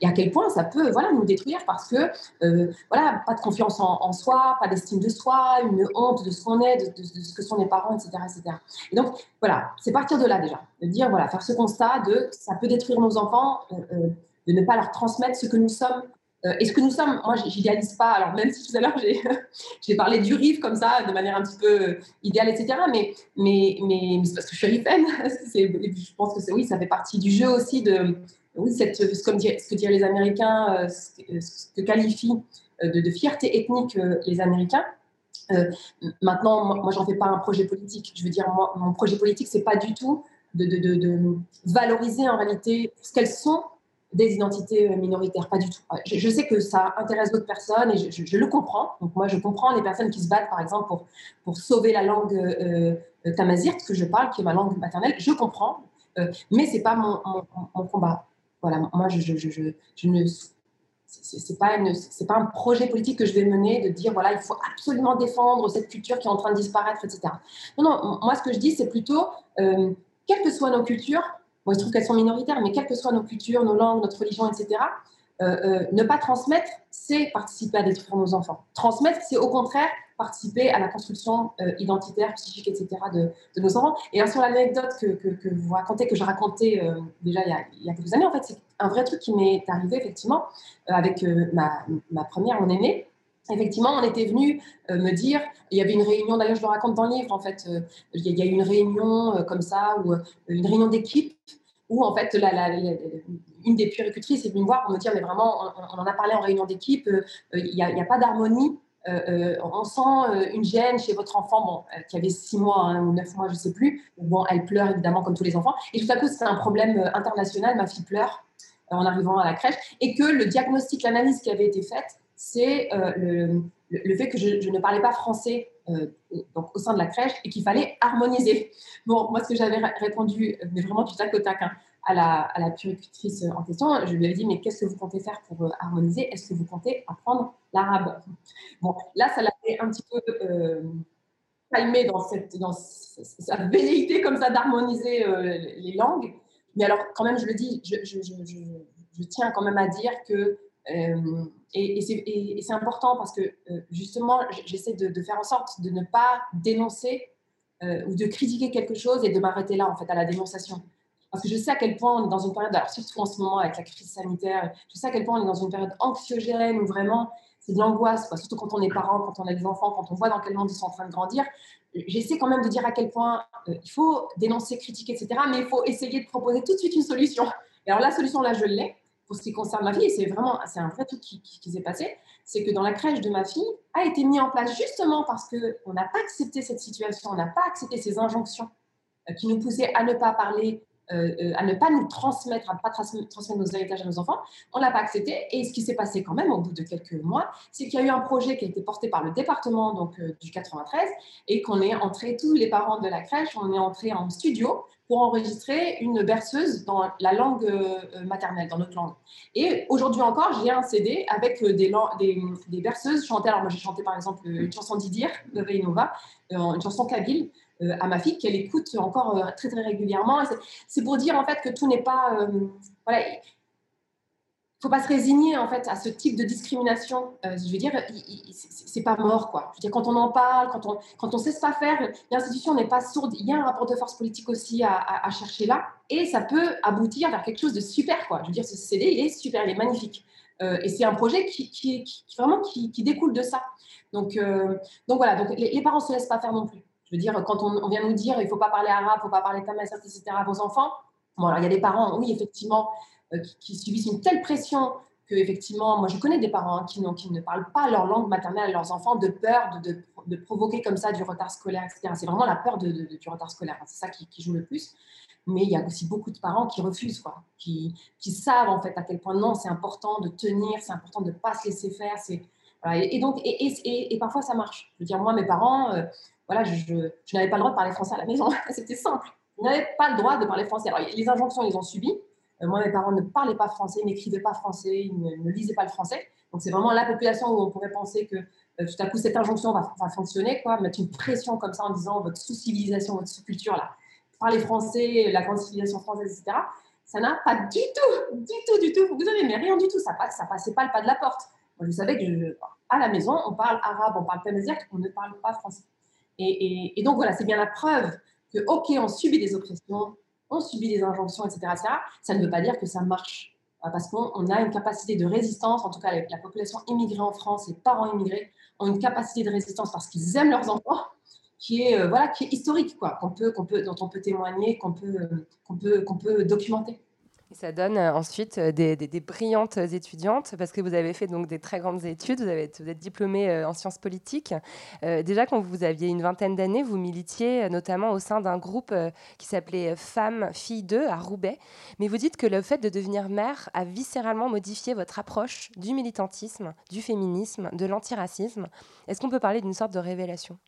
et à quel point ça peut voilà, nous détruire parce que euh, voilà, pas de confiance en, soi, pas d'estime de soi, une honte de ce qu'on est, de, ce que sont les parents, etc. Et donc, voilà, c'est partir de là déjà, de dire, voilà, faire ce constat de ça peut détruire nos enfants, euh, euh, de ne pas leur transmettre ce que nous sommes. Et ce que nous sommes, moi, j'idéalise pas, alors même si tout à l'heure, j'ai (laughs) parlé du RIF comme ça, de manière un petit peu idéale, etc., mais, c'est parce que je suis rifaine, (laughs) je pense que oui, ça fait partie du jeu aussi de oui, ce, que disent les Américains, euh, ce, que qualifient euh, de, fierté ethnique euh, les Américains. maintenant, moi, j'en fais pas un projet politique. Je veux dire, moi, mon projet politique, c'est pas du tout de, valoriser en réalité ce qu'elles sont des identités minoritaires, pas du tout. Je, sais que ça intéresse d'autres personnes et je, le comprends. Donc moi, je comprends les personnes qui se battent, par exemple, pour, sauver la langue euh, tamazirt que je parle, qui est ma langue maternelle. Je comprends, mais c'est pas mon, combat. Voilà, moi, je, je, ne c'est pas pas un projet politique que je vais mener de dire voilà il faut absolument défendre cette culture qui est en train de disparaître etc non non moi ce que je dis c'est plutôt euh, quelles que soient nos cultures moi je trouve qu'elles sont minoritaires mais quelles que soient nos cultures nos langues notre religion etc euh, euh, ne pas transmettre c'est participer à détruire nos enfants transmettre c'est au contraire participer à la construction euh, identitaire, psychique, etc. De, nos enfants. Et sur l'anecdote que, que, vous racontez, que je racontais déjà il y, a, il quelques années, en fait, c'est un vrai truc qui m'est arrivé effectivement avec ma, ma, première, mon aînée. Effectivement, on était venu me dire, il y avait une réunion, d'ailleurs je le raconte dans le livre, en fait, il y, a eu une réunion comme ça, ou une réunion d'équipe, où en fait une des puéricultrices est venue me voir pour me dire, mais vraiment, on, en a parlé en réunion d'équipe, il n'y a, pas d'harmonie euh, euh, on sent euh, une gêne chez votre enfant, bon, qui avait six mois hein, ou neuf mois, je ne sais plus. Bon, elle pleure évidemment comme tous les enfants. Et tout à coup, c'est un problème international. Ma fille pleure en arrivant à la crèche. Et que le diagnostic, l'analyse qui avait été faite, c'est le, fait que je, ne parlais pas français donc, au sein de la crèche et qu'il fallait harmoniser. Bon, moi, ce que j'avais répondu, mais vraiment du tac au tac, hein, à la, à la puricultrice en question, je lui avais dit, mais qu'est-ce que vous comptez faire pour euh, harmoniser? Est-ce que vous comptez apprendre l'arabe? Bon, là, ça l'a fait un petit peu euh, calmer dans cette, dans sa velléité comme ça d'harmoniser euh, les langues. Mais alors, quand même, je le dis, je, je tiens quand même à dire que, euh, et, c'est important parce que justement, j'essaie de, faire en sorte de ne pas dénoncer ou de critiquer quelque chose et de m'arrêter là, en fait, à la dénonciation. Parce que je sais à quel point on est dans une période, alors surtout en ce moment avec la crise sanitaire, je sais à quel point on est dans une période anxiogène où vraiment c'est de l'angoisse, surtout quand on est parent, quand on a des enfants, quand on voit dans quel monde ils sont en train de grandir. J'essaie quand même de dire à quel point euh, il faut dénoncer, critiquer, etc. Mais il faut essayer de proposer tout de suite une solution. Et alors la solution, là, je l'ai pour ce qui concerne ma fille, c'est vraiment c'est un vrai truc qui, qui, s'est passé, c'est que dans la crèche de ma fille a été mis en place justement parce qu'on n'a pas accepté cette situation, on n'a pas accepté ces injonctions euh, qui nous poussaient à ne pas parler euh, euh, à ne pas nous transmettre, à ne pas transmettre nos héritages à nos enfants. On l'a pas accepté. Et ce qui s'est passé quand même au bout de quelques mois, c'est qu'il y a eu un projet qui a été porté par le département donc, euh, du 93 et qu'on est entré, tous les parents de la crèche, on est entré en studio pour enregistrer une berceuse dans la langue maternelle, dans notre langue. Et aujourd'hui encore, j'ai un CD avec des, berceuses chantées. Alors moi, j'ai chanté par exemple une chanson d'Idir, de Reinova, une chanson kabyle, à ma fille qu'elle écoute encore euh, très très régulièrement. C'est pour dire en fait que tout n'est pas euh, voilà faut pas se résigner en fait à ce type de discrimination. je veux dire, c'est pas mort quoi. Je veux dire, quand on en parle, quand on quand on sait pas faire, l'institution n'est pas sourde. Il y a un rapport de force politique aussi à, chercher là, et ça peut aboutir vers quelque chose de super quoi. Je veux dire, ce CD il est super, il est magnifique, et c'est un projet qui vraiment qui, découle de ça. Donc donc voilà, donc les, les parents se laissent pas faire non plus. Je veux dire, quand on, vient nous dire il faut pas parler arabe, il faut pas parler tamazight, etc. à vos enfants, bon, alors il y a des parents, oui, effectivement, euh, qui, subissent une telle pression que, effectivement, moi je connais des parents qui, qui, ne parlent pas leur langue maternelle à leurs enfants de peur de, de, provoquer comme ça du retard scolaire, etc. C'est vraiment la peur de, du retard scolaire, c'est ça qui, joue le plus. Mais il y a aussi beaucoup de parents qui refusent, quoi, qui, qui savent en fait à quel point non, c'est important de tenir, c'est important de ne pas se laisser faire. Et, donc, et, parfois ça marche. Je veux dire, moi, mes parents, euh, voilà, je, n'avais pas le droit de parler français à la maison. (laughs) C'était simple. Je n'avais pas le droit de parler français. Les injonctions, ils ont subi. Euh, moi, mes parents ne parlaient pas français, n'écrivaient pas français, ils ne, lisaient pas le français. Donc, c'est vraiment la population où on pourrait penser que euh, tout à coup, cette injonction va, fonctionner, quoi, mettre une pression comme ça en disant votre sous-civilisation, votre sous-culture, là, parler français, la grande civilisation française, etc. Ça n'a pas du tout, du tout, du tout, vous avez mais rien du tout. Ça, passe, ça passait pas le pas de la porte. Je savais que à la maison, on parle arabe, on parle tamazight, on ne parle pas français. Et, donc voilà, c'est bien la preuve que, OK, on subit des oppressions, on subit des injonctions, etc., Ça ne veut pas dire que ça marche. Parce qu'on a une capacité de résistance, en tout cas la population immigrée en France, les parents immigrés ont une capacité de résistance parce qu'ils aiment leurs enfants, qui est, euh, voilà, qui est historique, quoi, qu'on peut, qu'on peut, dont on peut témoigner, qu'on peut, euh, qu'on peut, qu'on peut documenter. Ça donne euh, ensuite euh, des, brillantes étudiantes, parce que vous avez fait donc des très grandes études, vous, avez, êtes diplômée euh, en sciences politiques. déjà, quand vous aviez une vingtaine d'années, vous militiez notamment au sein d'un groupe qui s'appelait Femmes, Filles 2 à Roubaix. Mais vous dites que le fait de devenir mère a viscéralement modifié votre approche du militantisme, du féminisme, de l'antiracisme. Est-ce qu'on peut parler d'une sorte de révélation?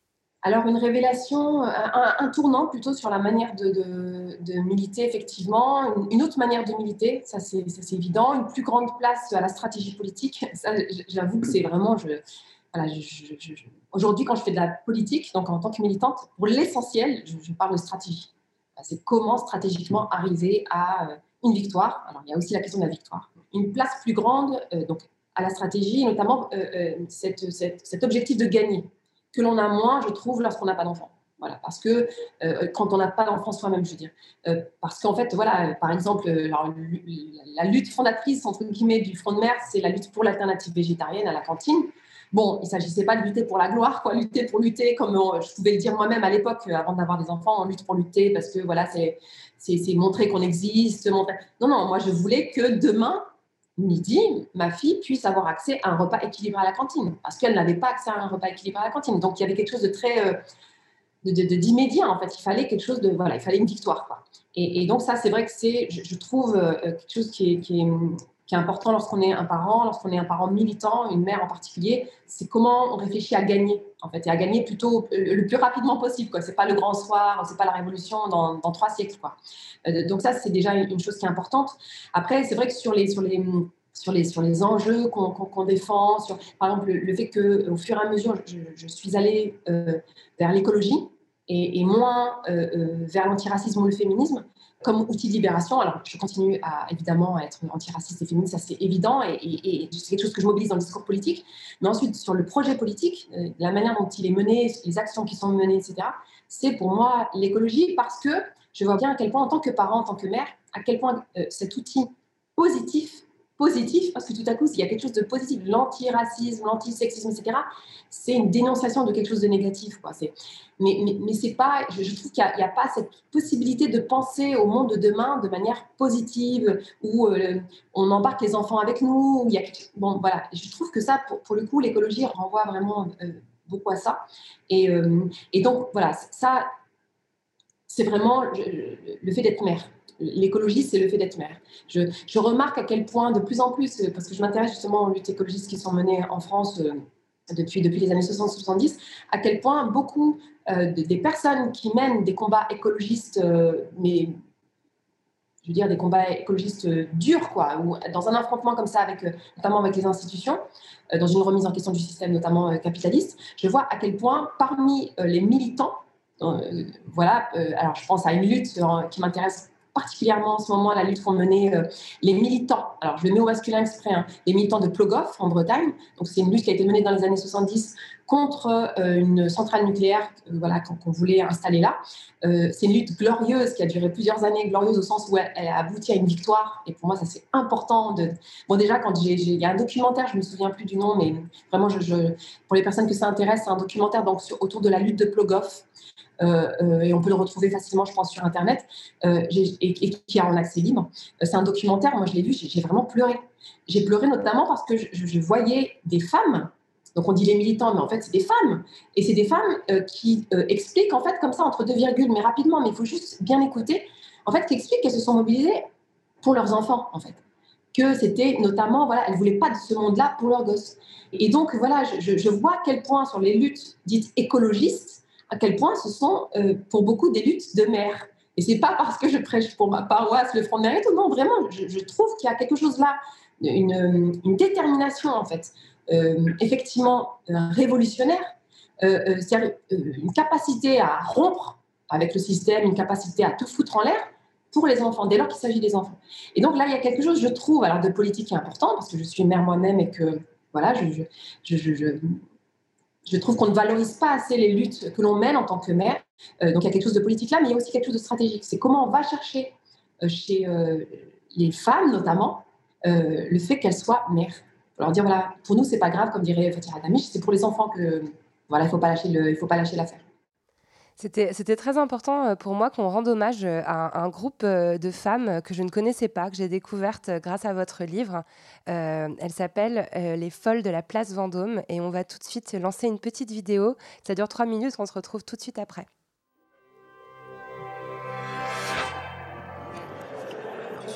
Alors, une révélation, un, tournant plutôt sur la manière de, militer, effectivement, une, autre manière de militer, ça c'est évident, une plus grande place à la stratégie politique. (laughs) Ça, j'avoue que c'est vraiment. Je, Aujourd'hui, quand je fais de la politique, donc en tant que militante, pour l'essentiel, je, parle de stratégie. C'est comment stratégiquement arriver à euh, une victoire. Alors, il y a aussi la question de la victoire. Une place plus grande euh, donc, à la stratégie, notamment euh, cet objectif de gagner que l'on a moins, je trouve, lorsqu'on n'a pas d'enfant. Voilà, parce que euh, quand on n'a pas d'enfant soi-même, je veux dire. Euh, parce qu'en fait, voilà, par exemple, euh, la lutte fondatrice, entre guillemets, du Front de mer, c'est la lutte pour l'alternative végétarienne à la cantine. Bon, il ne s'agissait pas de lutter pour la gloire, quoi, lutter pour lutter, comme je pouvais le dire moi-même à l'époque, avant d'avoir des enfants, on lutte pour lutter parce que voilà, c'est montrer qu'on existe. Montrer... Non, non, moi je voulais que demain, midi, ma fille puisse avoir accès à un repas équilibré à la cantine, parce qu'elle n'avait pas accès à un repas équilibré à la cantine. Donc il y avait quelque chose de très euh, d'immédiat en fait. Il fallait quelque chose de voilà, il fallait une victoire quoi. Et, donc ça c'est vrai que c'est, je, trouve euh, quelque chose qui est, qui est, qui est important lorsqu'on est un parent, lorsqu'on est un parent militant, une mère en particulier, c'est comment on réfléchit à gagner, en fait, et à gagner plutôt euh, le plus rapidement possible. Ce n'est pas le grand soir, ce n'est pas la révolution dans, trois siècles. Quoi. Euh, donc ça, c'est déjà une chose qui est importante. Après, c'est vrai que sur les, sur les, sur les, sur les enjeux qu'on défend, sur, par exemple, le, fait qu'au fur et à mesure, je, suis allée euh, vers l'écologie, et, moins vers l'antiracisme ou le féminisme comme outil de libération. Alors, je continue à, évidemment à être antiraciste et féministe, ça c'est évident, et, c'est quelque chose que je mobilise dans le discours politique. Mais ensuite, sur le projet politique, la manière dont il est mené, les actions qui sont menées, etc., c'est pour moi l'écologie parce que je vois bien à quel point, en tant que parent, en tant que mère, à quel point cet outil positif positif, parce que tout à coup, s'il y a quelque chose de positif, l'antiracisme, l'antisexisme, etc., c'est une dénonciation de quelque chose de négatif. Mais, c'est pas, je, trouve qu'il n'y a, pas cette possibilité de penser au monde de demain de manière positive, où euh, on embarque les enfants avec nous. Bon, voilà, je trouve que ça, pour, le coup, l'écologie renvoie vraiment euh, beaucoup à ça. Euh, et donc, voilà, ça, c'est vraiment le fait d'être mère l'écologie, c'est le fait d'être mère. Je, remarque à quel point, de plus en plus, parce que je m'intéresse justement aux luttes écologistes qui sont menées en France euh, depuis, les années 60-70, à quel point beaucoup euh, des personnes qui mènent des combats écologistes, euh, mais je veux dire des combats écologistes durs, quoi, ou dans un affrontement comme ça, avec, notamment avec les institutions, dans une remise en question du système, notamment capitaliste, je vois à quel point parmi les militants, voilà, alors je pense à une lutte qui m'intéresse particulièrement en ce moment la lutte qu'ont menée euh, les militants, alors je le mets au masculin exprès, hein, les militants de Plogoff en Bretagne. Donc c'est une lutte qui a été menée dans les années 70 contre euh, une centrale nucléaire euh, voilà, qu'on voulait installer là. c'est une lutte glorieuse qui a duré plusieurs années, glorieuse au sens où elle, a abouti à une victoire. Et pour moi, ça c'est important. Bon déjà, quand il y a un documentaire, je me souviens plus du nom, mais vraiment, pour les personnes que ça intéresse, c'est un documentaire donc, autour de la lutte de Plogoff. Euh, euh, et on peut le retrouver facilement, je pense, sur Internet, euh, et, qui est en accès libre. c'est un documentaire, moi je l'ai vu, j'ai vraiment pleuré. J'ai pleuré notamment parce que je, voyais des femmes donc on dit les militants, mais en fait c'est des femmes. Et c'est des femmes qui expliquent en fait comme ça entre deux virgules, mais rapidement, mais il faut juste bien écouter, en fait qui expliquent qu'elles se sont mobilisées pour leurs enfants en fait. Que c'était notamment, voilà, elles ne voulaient pas de ce monde-là pour leurs gosses. Et donc voilà, je, vois à quel point sur les luttes dites écologistes, à quel point ce sont euh, pour beaucoup des luttes de mère. Et c'est pas parce que je prêche pour ma paroisse le Front de Mérite, non, vraiment, je, trouve qu'il y a quelque chose là, une, détermination en fait, euh, effectivement euh, révolutionnaire, c'est-à-dire une capacité à rompre avec le système, une capacité à tout foutre en l'air pour les enfants, dès lors qu'il s'agit des enfants. Et donc là, il y a quelque chose, je trouve, alors de politique qui est important, parce que je suis mère moi-même et que, voilà, je, je, je trouve qu'on ne valorise pas assez les luttes que l'on mène en tant que mère. Euh, donc il y a quelque chose de politique là, mais il y a aussi quelque chose de stratégique. C'est comment on va chercher euh, chez euh, les femmes notamment le fait qu'elles soient mères. Leur dire voilà, pour nous c'est pas grave comme dirait Fatih Adamish, c'est pour les enfants que voilà il faut pas lâcher le, il faut pas lâcher l'affaire. C'était très important euh, pour moi qu'on rende hommage euh, à un, groupe euh, de femmes que je ne connaissais pas, que j'ai découverte grâce à votre livre. elle s'appelle Les Folles de la Place Vendôme et on va tout de suite lancer une petite vidéo. Ça dure trois minutes, on se retrouve tout de suite après.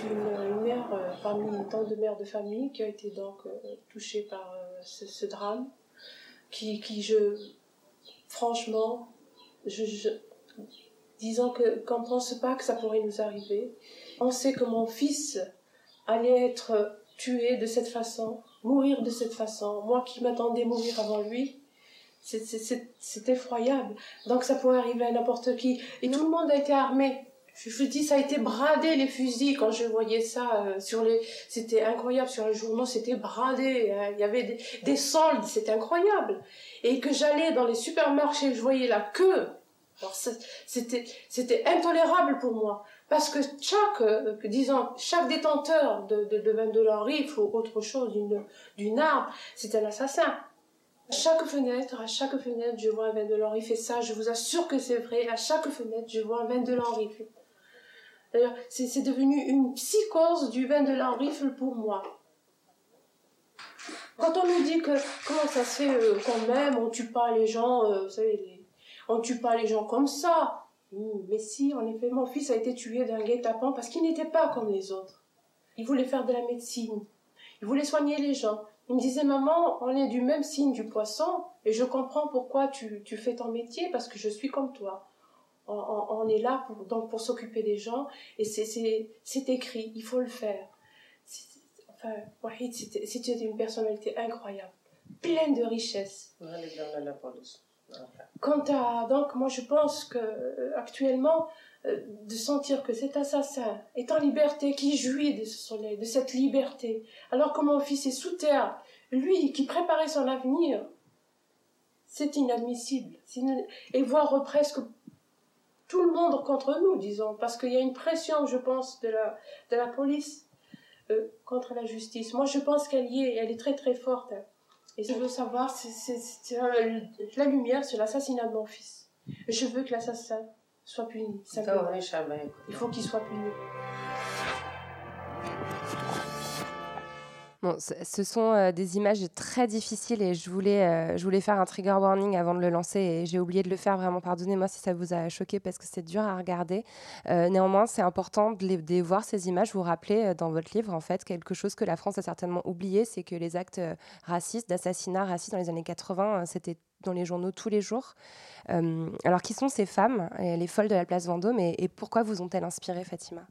Je une, mère parmi tant de mères de famille qui a été donc touchée par ce, drame, qui, qui je, franchement, je, disons que qu'on ne pense pas que ça pourrait nous arriver. On sait que mon fils allait être tué de cette façon, mourir de cette façon. Moi qui m'attendais mourir avant lui, c'est effroyable. Donc ça pourrait arriver à n'importe qui. Et tout le monde a été armé. Je vous dis, ça a été bradé les fusils quand je voyais ça euh, sur les. C'était incroyable sur les journaux, c'était bradé. Hein. Il y avait des, des soldes, c'était incroyable. Et que j'allais dans les supermarchés, je voyais la queue. C'était c'était intolérable pour moi parce que chaque euh, disons chaque détenteur de de, de 20 dollars ou autre chose d'une d'une arme, c'est un assassin. À chaque fenêtre, à chaque fenêtre, je vois un 20 dollars rifle et ça, je vous assure que c'est vrai. À chaque fenêtre, je vois un 20 dollars rifle. D'ailleurs, c'est devenu une psychose du vin de la rifle pour moi. Quand on nous dit que comment ça se fait euh, quand même, on tue pas les gens, euh, vous savez, on tue pas les gens comme ça. mais si, en effet, mon fils a été tué d'un guet-apens parce qu'il n'était pas comme les autres. Il voulait faire de la médecine. Il voulait soigner les gens. Il me disait, maman, on est du même signe du poisson et je comprends pourquoi tu, tu fais ton métier parce que je suis comme toi on, est là pour, donc pour s'occuper des gens et c'est écrit, il faut le faire. Enfin, Wahid, c'était une personnalité incroyable, pleine de richesse. Quant à donc moi je pense que euh, actuellement euh, de sentir que cet assassin est en liberté, qui jouit de ce soleil, de cette liberté, alors que mon fils est sous terre, lui qui préparait son avenir, c'est inadmissible. Et voir presque tout le monde contre nous, disons, parce qu'il y a une pression, je pense, de la, de la police euh, contre la justice. Moi, je pense qu'elle y est, elle est très très forte. Et je veux savoir, c'est la lumière sur l'assassinat de mon fils. Je veux que l'assassin soit puni. Il faut qu'il soit puni. Ce sont euh, des images très difficiles et je voulais, euh, je voulais faire un trigger warning avant de le lancer et j'ai oublié de le faire. Vraiment, pardonnez-moi si ça vous a choqué parce que c'est dur à regarder. Euh, néanmoins, c'est important de, voir ces images. Vous rappelez dans votre livre, en fait, quelque chose que la France a certainement oublié, c'est que les actes racistes, d'assassinats racistes dans les années 80, c'était dans les journaux tous les jours. alors, qui sont ces femmes, les folles de la place Vendôme, et pourquoi vous ont-elles inspiré, Fatima?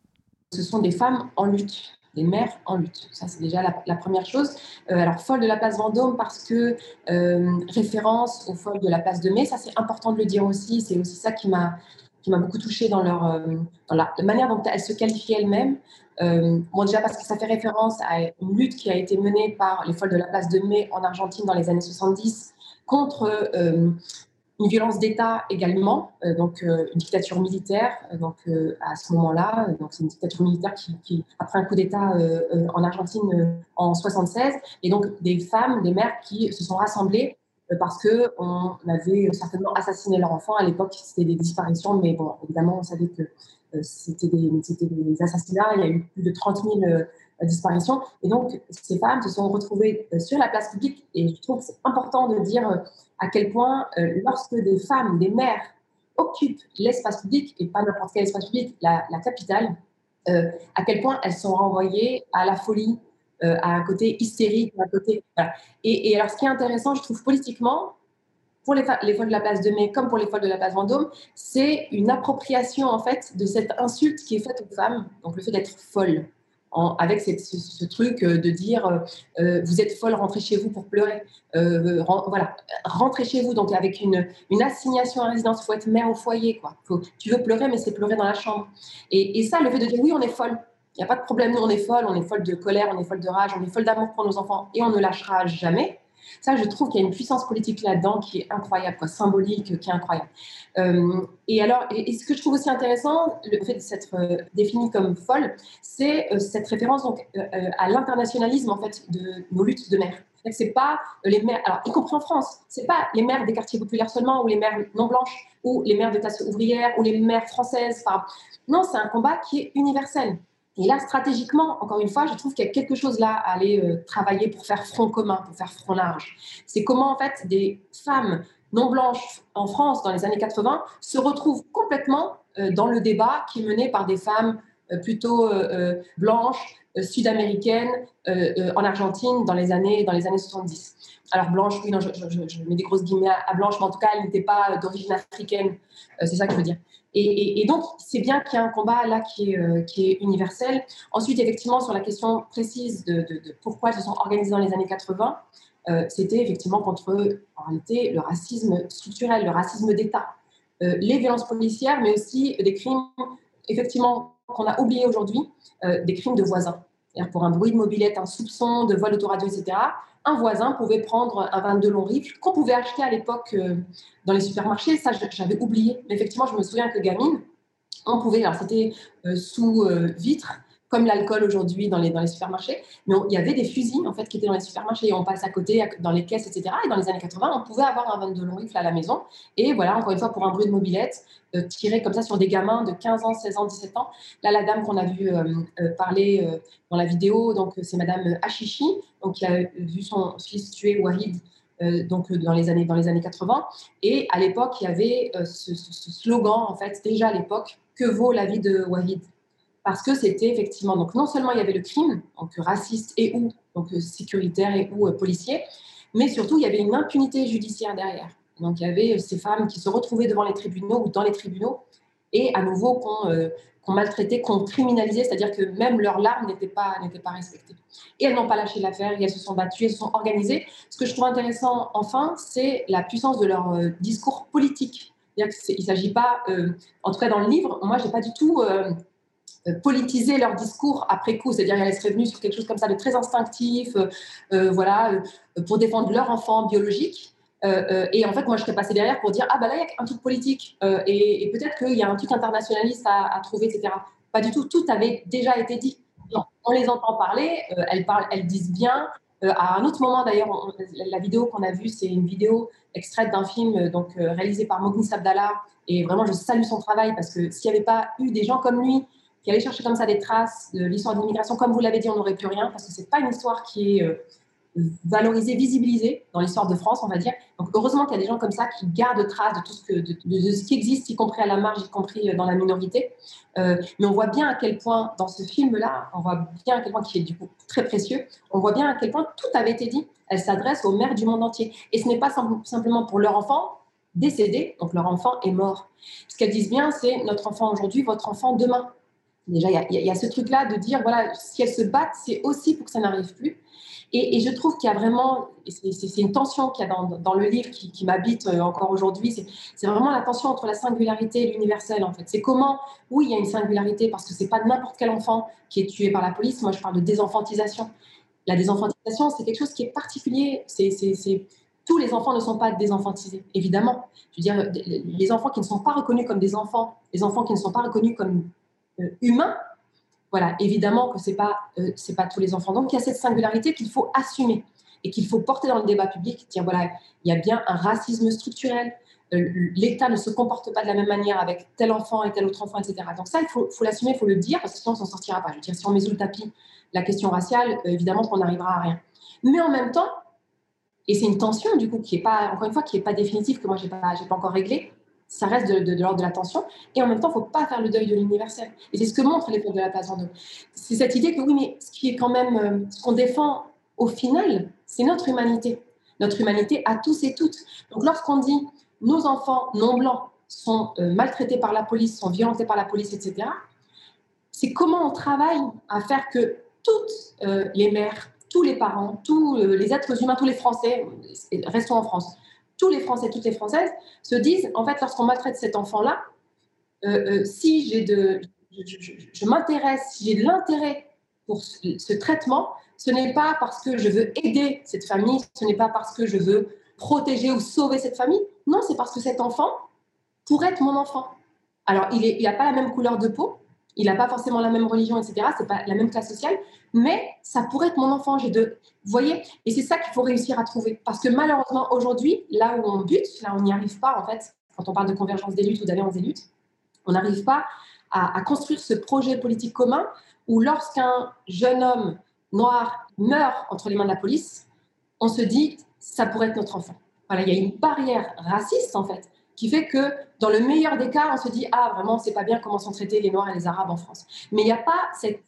Ce sont des femmes en lutte des mères en lutte. Ça, c'est déjà la, première chose. Euh, alors, folle de la place Vendôme, parce que euh, référence aux folles de la place de Mai, ça, c'est important de le dire aussi. C'est aussi ça qui m'a qui m'a beaucoup touchée dans, leur, euh, dans la, manière dont elles se qualifient elles-mêmes. bon, déjà parce que ça fait référence à une lutte qui a été menée par les folles de la place de Mai en Argentine dans les années 70 contre une violence d'État également, euh, donc euh, une dictature militaire. Euh, à ce moment-là, donc c'est une dictature militaire qui, qui après un coup d'État en Argentine en 76, et donc des femmes, des mères qui se sont rassemblées parce que on avait certainement assassiné leur enfant. À l'époque, c'était des disparitions, mais bon, évidemment, on savait que c'était des, des, assassinats. Il y a eu plus de 30 000 disparitions. Et donc, ces femmes se sont retrouvées sur la place publique. Et je trouve que c'est important de dire à quel point, euh, lorsque des femmes, des mères occupent l'espace public, et pas n'importe quel espace public, la, capitale, euh, à quel point elles sont renvoyées à la folie, euh, à un côté hystérique, à un côté. Et, alors, ce qui est intéressant, je trouve politiquement, pour les, les folles de la place de Mai comme pour les folles de la place Vendôme, c'est une appropriation en fait de cette insulte qui est faite aux femmes, donc le fait d'être folle avec ce, truc euh, de dire euh, euh, vous êtes folle, rentrez chez vous pour pleurer. voilà, rentrez chez vous. Donc avec une, une assignation à résidence, il faut être mère au foyer. Quoi. tu veux pleurer, mais c'est pleurer dans la chambre. Et, et, ça, le fait de dire oui, on est folle. Il n'y a pas de problème, nous on est folle, on est folle de colère, on est folle de rage, on est folle d'amour pour nos enfants et on ne lâchera jamais. Ça, je trouve qu'il y a une puissance politique là-dedans qui est incroyable, quoi, symbolique, qui est incroyable. Euh, et alors, et, ce que je trouve aussi intéressant, le fait d'être euh, défini comme folle, c'est euh, cette référence donc, à l'internationalisme en fait de nos luttes de mères. C'est pas les mères, alors y compris en France, c'est pas les mères des quartiers populaires seulement, ou les mères non blanches, ou les mères de classe ouvrière, ou les mères françaises. Non, c'est un combat qui est universel. Et là, stratégiquement, encore une fois, je trouve qu'il y a quelque chose là à aller euh, travailler pour faire front commun, pour faire front large. C'est comment, en fait, des femmes non blanches en France dans les années 80 se retrouvent complètement euh, dans le débat qui est mené par des femmes euh, plutôt blanches, sud-américaines, en Argentine dans les années, dans les années 70. Alors blanche, oui, je, mets des grosses guillemets à, blanche, mais en tout cas, elle n'était pas d'origine africaine. c'est ça que je veux dire. Et, donc, c'est bien qu'il y ait un combat là qui est, euh, qui est, universel. Ensuite, effectivement, sur la question précise de, pourquoi ils se sont organisés dans les années 80, euh, c'était effectivement contre, en réalité, le racisme structurel, le racisme d'État, euh, les violences policières, mais aussi des crimes, effectivement, qu'on a oubliés aujourd'hui, des crimes de voisins. Pour un bruit de mobilette, un soupçon de vol autoradio, etc., un voisin pouvait prendre un 22 long rifle qu'on pouvait acheter à l'époque euh, dans les supermarchés. Ça, j'avais oublié. Mais effectivement, je me souviens que gamine, on pouvait, alors c'était euh, sous euh, vitre, comme l'alcool aujourd'hui dans les, supermarchés. Mais il y avait des fusils en fait qui étaient dans les supermarchés et on passe à côté dans les caisses, etc. Et dans les années 80, on pouvait avoir un 22 long rifle à la maison. Et voilà, encore une fois, pour un bruit de mobilette, euh, tirer comme ça sur des gamins de 15 ans, 16 ans, 17 ans. Là, la dame qu'on a vu euh, euh, parler dans la vidéo, donc c'est Madame Achichi, donc qui a vu son fils tuer Wahid donc dans les années dans les années 80 et à l'époque il y avait ce, ce, slogan en fait déjà à l'époque que vaut la vie de Wahid? Parce que c'était effectivement, donc non seulement il y avait le crime, donc raciste et ou donc euh, sécuritaire et ou euh, policier, mais surtout il y avait une impunité judiciaire derrière. Donc il y avait euh, ces femmes qui se retrouvaient devant les tribunaux ou dans les tribunaux et à nouveau qu'on euh, maltraitait, qu'on criminalisait, c'est-à-dire que même leurs larmes n'étaient pas, pas respectées. Et elles n'ont pas lâché l'affaire, elles se sont battues, elles se sont organisées. Ce que je trouve intéressant, enfin, c'est la puissance de leur euh, discours politique. Il ne s'agit pas, euh, en tout cas dans le livre, moi, je n'ai pas du tout politiser leur discours après coup, c'est-à-dire qu'elles seraient venues sur quelque chose comme ça de très instinctif, voilà, pour défendre leur enfant biologique. Euh, euh, et en fait, moi, je serais passée derrière pour dire Ah, bah là, il y a un truc politique euh, et, peut-être qu'il y a un truc internationaliste à, trouver, etc. Pas du tout. Tout avait déjà été dit. on les entend parler, elles, parlent, elles disent bien. à un autre moment, d'ailleurs, la vidéo qu'on a vue, c'est une vidéo extraite d'un film donc, réalisé par Mogni Sabdallah. Et vraiment, je salue son travail parce que s'il n'y avait pas eu des gens comme lui qui allaient chercher comme ça des traces de l'histoire de l'immigration, comme vous l'avez dit, on n'aurait plus rien parce que ce n'est pas une histoire qui est valoriser, visibiliser dans l'histoire de France, on va dire. Donc heureusement qu'il y a des gens comme ça qui gardent trace de tout ce qui existe, y compris à la marge, y compris euh, dans la minorité. Euh, mais on voit bien à quel point, dans ce film-là, on voit bien à quel point, qui est du coup très précieux, on voit bien à quel point tout avait été dit. Elle s'adresse aux mères du monde entier. Et ce n'est pas simplement pour leur enfant décédé, donc leur enfant est mort. Ce qu'elles disent bien, c'est notre enfant aujourd'hui, votre enfant demain. Déjà, il y, a ce truc-là de dire, voilà, si elles se battent, c'est aussi pour que ça n'arrive plus. Et, je trouve qu'il y a vraiment, c'est une tension qu'il y a dans, le livre qui, m'habite euh, encore aujourd'hui, c'est vraiment la tension entre la singularité et l'universel en fait. C'est comment, oui, il y a une singularité parce que c'est pas n'importe quel enfant qui est tué par la police. Moi, je parle de désenfantisation. La désenfantisation, c'est quelque chose qui est particulier. Tous les enfants ne sont pas désenfantisés, évidemment. Je veux dire, les enfants qui ne sont pas reconnus comme des enfants, les enfants qui ne sont pas reconnus comme euh, humains, voilà, évidemment que ce n'est pas, euh, pas tous les enfants. Donc, il y a cette singularité qu'il faut assumer et qu'il faut porter dans le débat public. Dire, voilà, il y a bien un racisme structurel. Euh, L'État ne se comporte pas de la même manière avec tel enfant et tel autre enfant, etc. Donc, ça, il faut, l'assumer, il faut le dire, parce que sinon, on s'en sortira pas. Je veux dire, si on met sous le tapis la question raciale, évidemment qu'on n'arrivera à rien. Mais en même temps, et c'est une tension, du coup, qui n'est pas, encore une fois, qui n'est pas définitive, que moi, je n'ai pas, pas encore réglée, ça reste de, de, l'ordre de l'attention. Et en même temps, il ne faut pas faire le deuil de l'universel. Et c'est ce que montre l'époque de la place Vendôme. C'est cette idée que oui, mais ce qui est quand même, euh, ce qu'on défend au final, c'est notre humanité. Notre humanité à tous et toutes. Donc lorsqu'on dit nos enfants non blancs sont euh, maltraités par la police, sont violentés par la police, etc., c'est comment on travaille à faire que toutes euh, les mères, tous les parents, tous les êtres humains, tous les Français, restons en France, tous les Français, toutes les Françaises se disent, en fait, lorsqu'on maltraite cet enfant-là, euh, euh, si j'ai de, je, m'intéresse, si j'ai de l'intérêt pour ce, traitement, ce n'est pas parce que je veux aider cette famille, ce n'est pas parce que je veux protéger ou sauver cette famille. Non, c'est parce que cet enfant pourrait être mon enfant. Alors, il n'a pas la même couleur de peau, il n'a pas forcément la même religion, etc. C'est pas la même classe sociale, mais ça pourrait être mon enfant. J'ai de, vous voyez, et c'est ça qu'il faut réussir à trouver, parce que malheureusement aujourd'hui, là où on bute, là on n'y arrive pas en fait. Quand on parle de convergence des luttes ou d'alliance des luttes, on n'arrive pas à, construire ce projet politique commun où lorsqu'un jeune homme noir meurt entre les mains de la police, on se dit ça pourrait être notre enfant. Voilà, il y a une barrière raciste en fait qui fait que dans le meilleur des cas, on se dit ah vraiment c'est pas bien comment sont traités les Noirs et les Arabes en France. Mais il n'y a pas cette,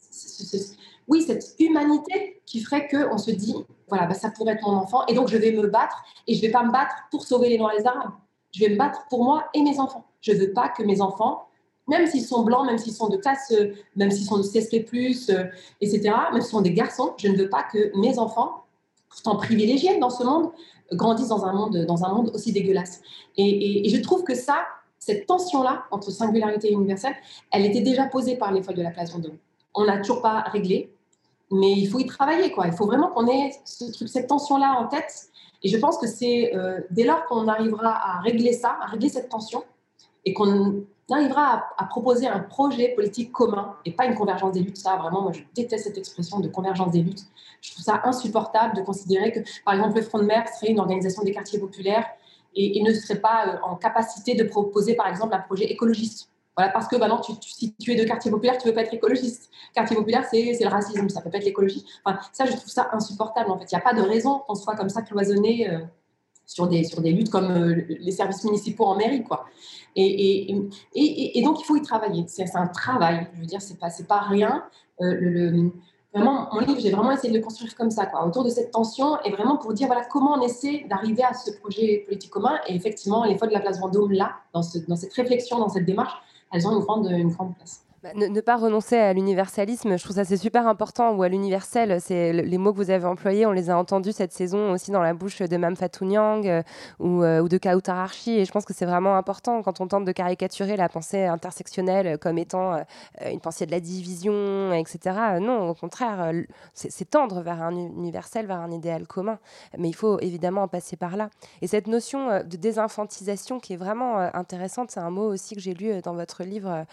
oui cette humanité qui ferait que on se dit voilà bah, ça pourrait être mon enfant et donc je vais me battre et je vais pas me battre pour sauver les Noirs et les Arabes. Je vais me battre pour moi et mes enfants. Je veux pas que mes enfants même s'ils sont blancs, même s'ils sont de classe, même s'ils sont de CSP+, euh, etc., même s'ils sont des garçons, je ne veux pas que mes enfants, pourtant privilégiés dans ce monde, grandissent dans un monde, dans un monde aussi dégueulasse. Et, je trouve que ça, cette tension-là entre singularité et universelle, elle était déjà posée par les folles de la place Vendôme. On n'a toujours pas réglé, mais il faut y travailler. Il faut vraiment qu'on ait cette tension-là en tête. Et je pense que c'est euh, dès lors qu'on arrivera à régler ça, à régler cette tension, et qu'on arrivera à, proposer un projet politique commun et pas une convergence des luttes. Ça, vraiment, moi, je déteste cette expression de convergence des luttes. Je trouve ça insupportable de considérer que, par exemple, le Front de mer serait une organisation des quartiers populaires et, ne serait pas euh, en capacité de proposer, par exemple, un projet écologiste. Voilà, parce que bah non, tu, si tu es de quartier populaire, tu ne veux pas être écologiste. Quartier populaire, c'est le racisme, ça peut pas être l'écologie. Enfin, ça, je trouve ça insupportable. En fait, il n'y a pas de raison qu'on soit comme ça cloisonné. Euh, sur des, sur des luttes comme euh, les services municipaux en mairie. Quoi. Et, et, et, donc, il faut y travailler. C'est un travail. Je veux dire, c'est pas, pas rien. Euh, vraiment, mon livre, j'ai vraiment essayé de le construire comme ça, quoi, autour de cette tension, et vraiment pour dire voilà comment on essaie d'arriver à ce projet politique commun. Et effectivement, les fois de la place Vendôme, là, dans, ce, dans cette réflexion, dans cette démarche, elles ont une grande, une grande place. Bah, ne, pas renoncer à l'universalisme, je trouve ça c'est super important, ou à l'universel, c'est les mots que vous avez employés, on les a entendus cette saison aussi dans la bouche de Mam Fatou Nyang euh, ou, euh, ou, de Kautar et je pense que c'est vraiment important quand on tente de caricaturer la pensée intersectionnelle comme étant euh, une pensée de la division, etc. Non, au contraire, c'est tendre vers un universel, vers un idéal commun, mais il faut évidemment en passer par là. Et cette notion de désinfantisation qui est vraiment intéressante, c'est un mot aussi que j'ai lu dans votre livre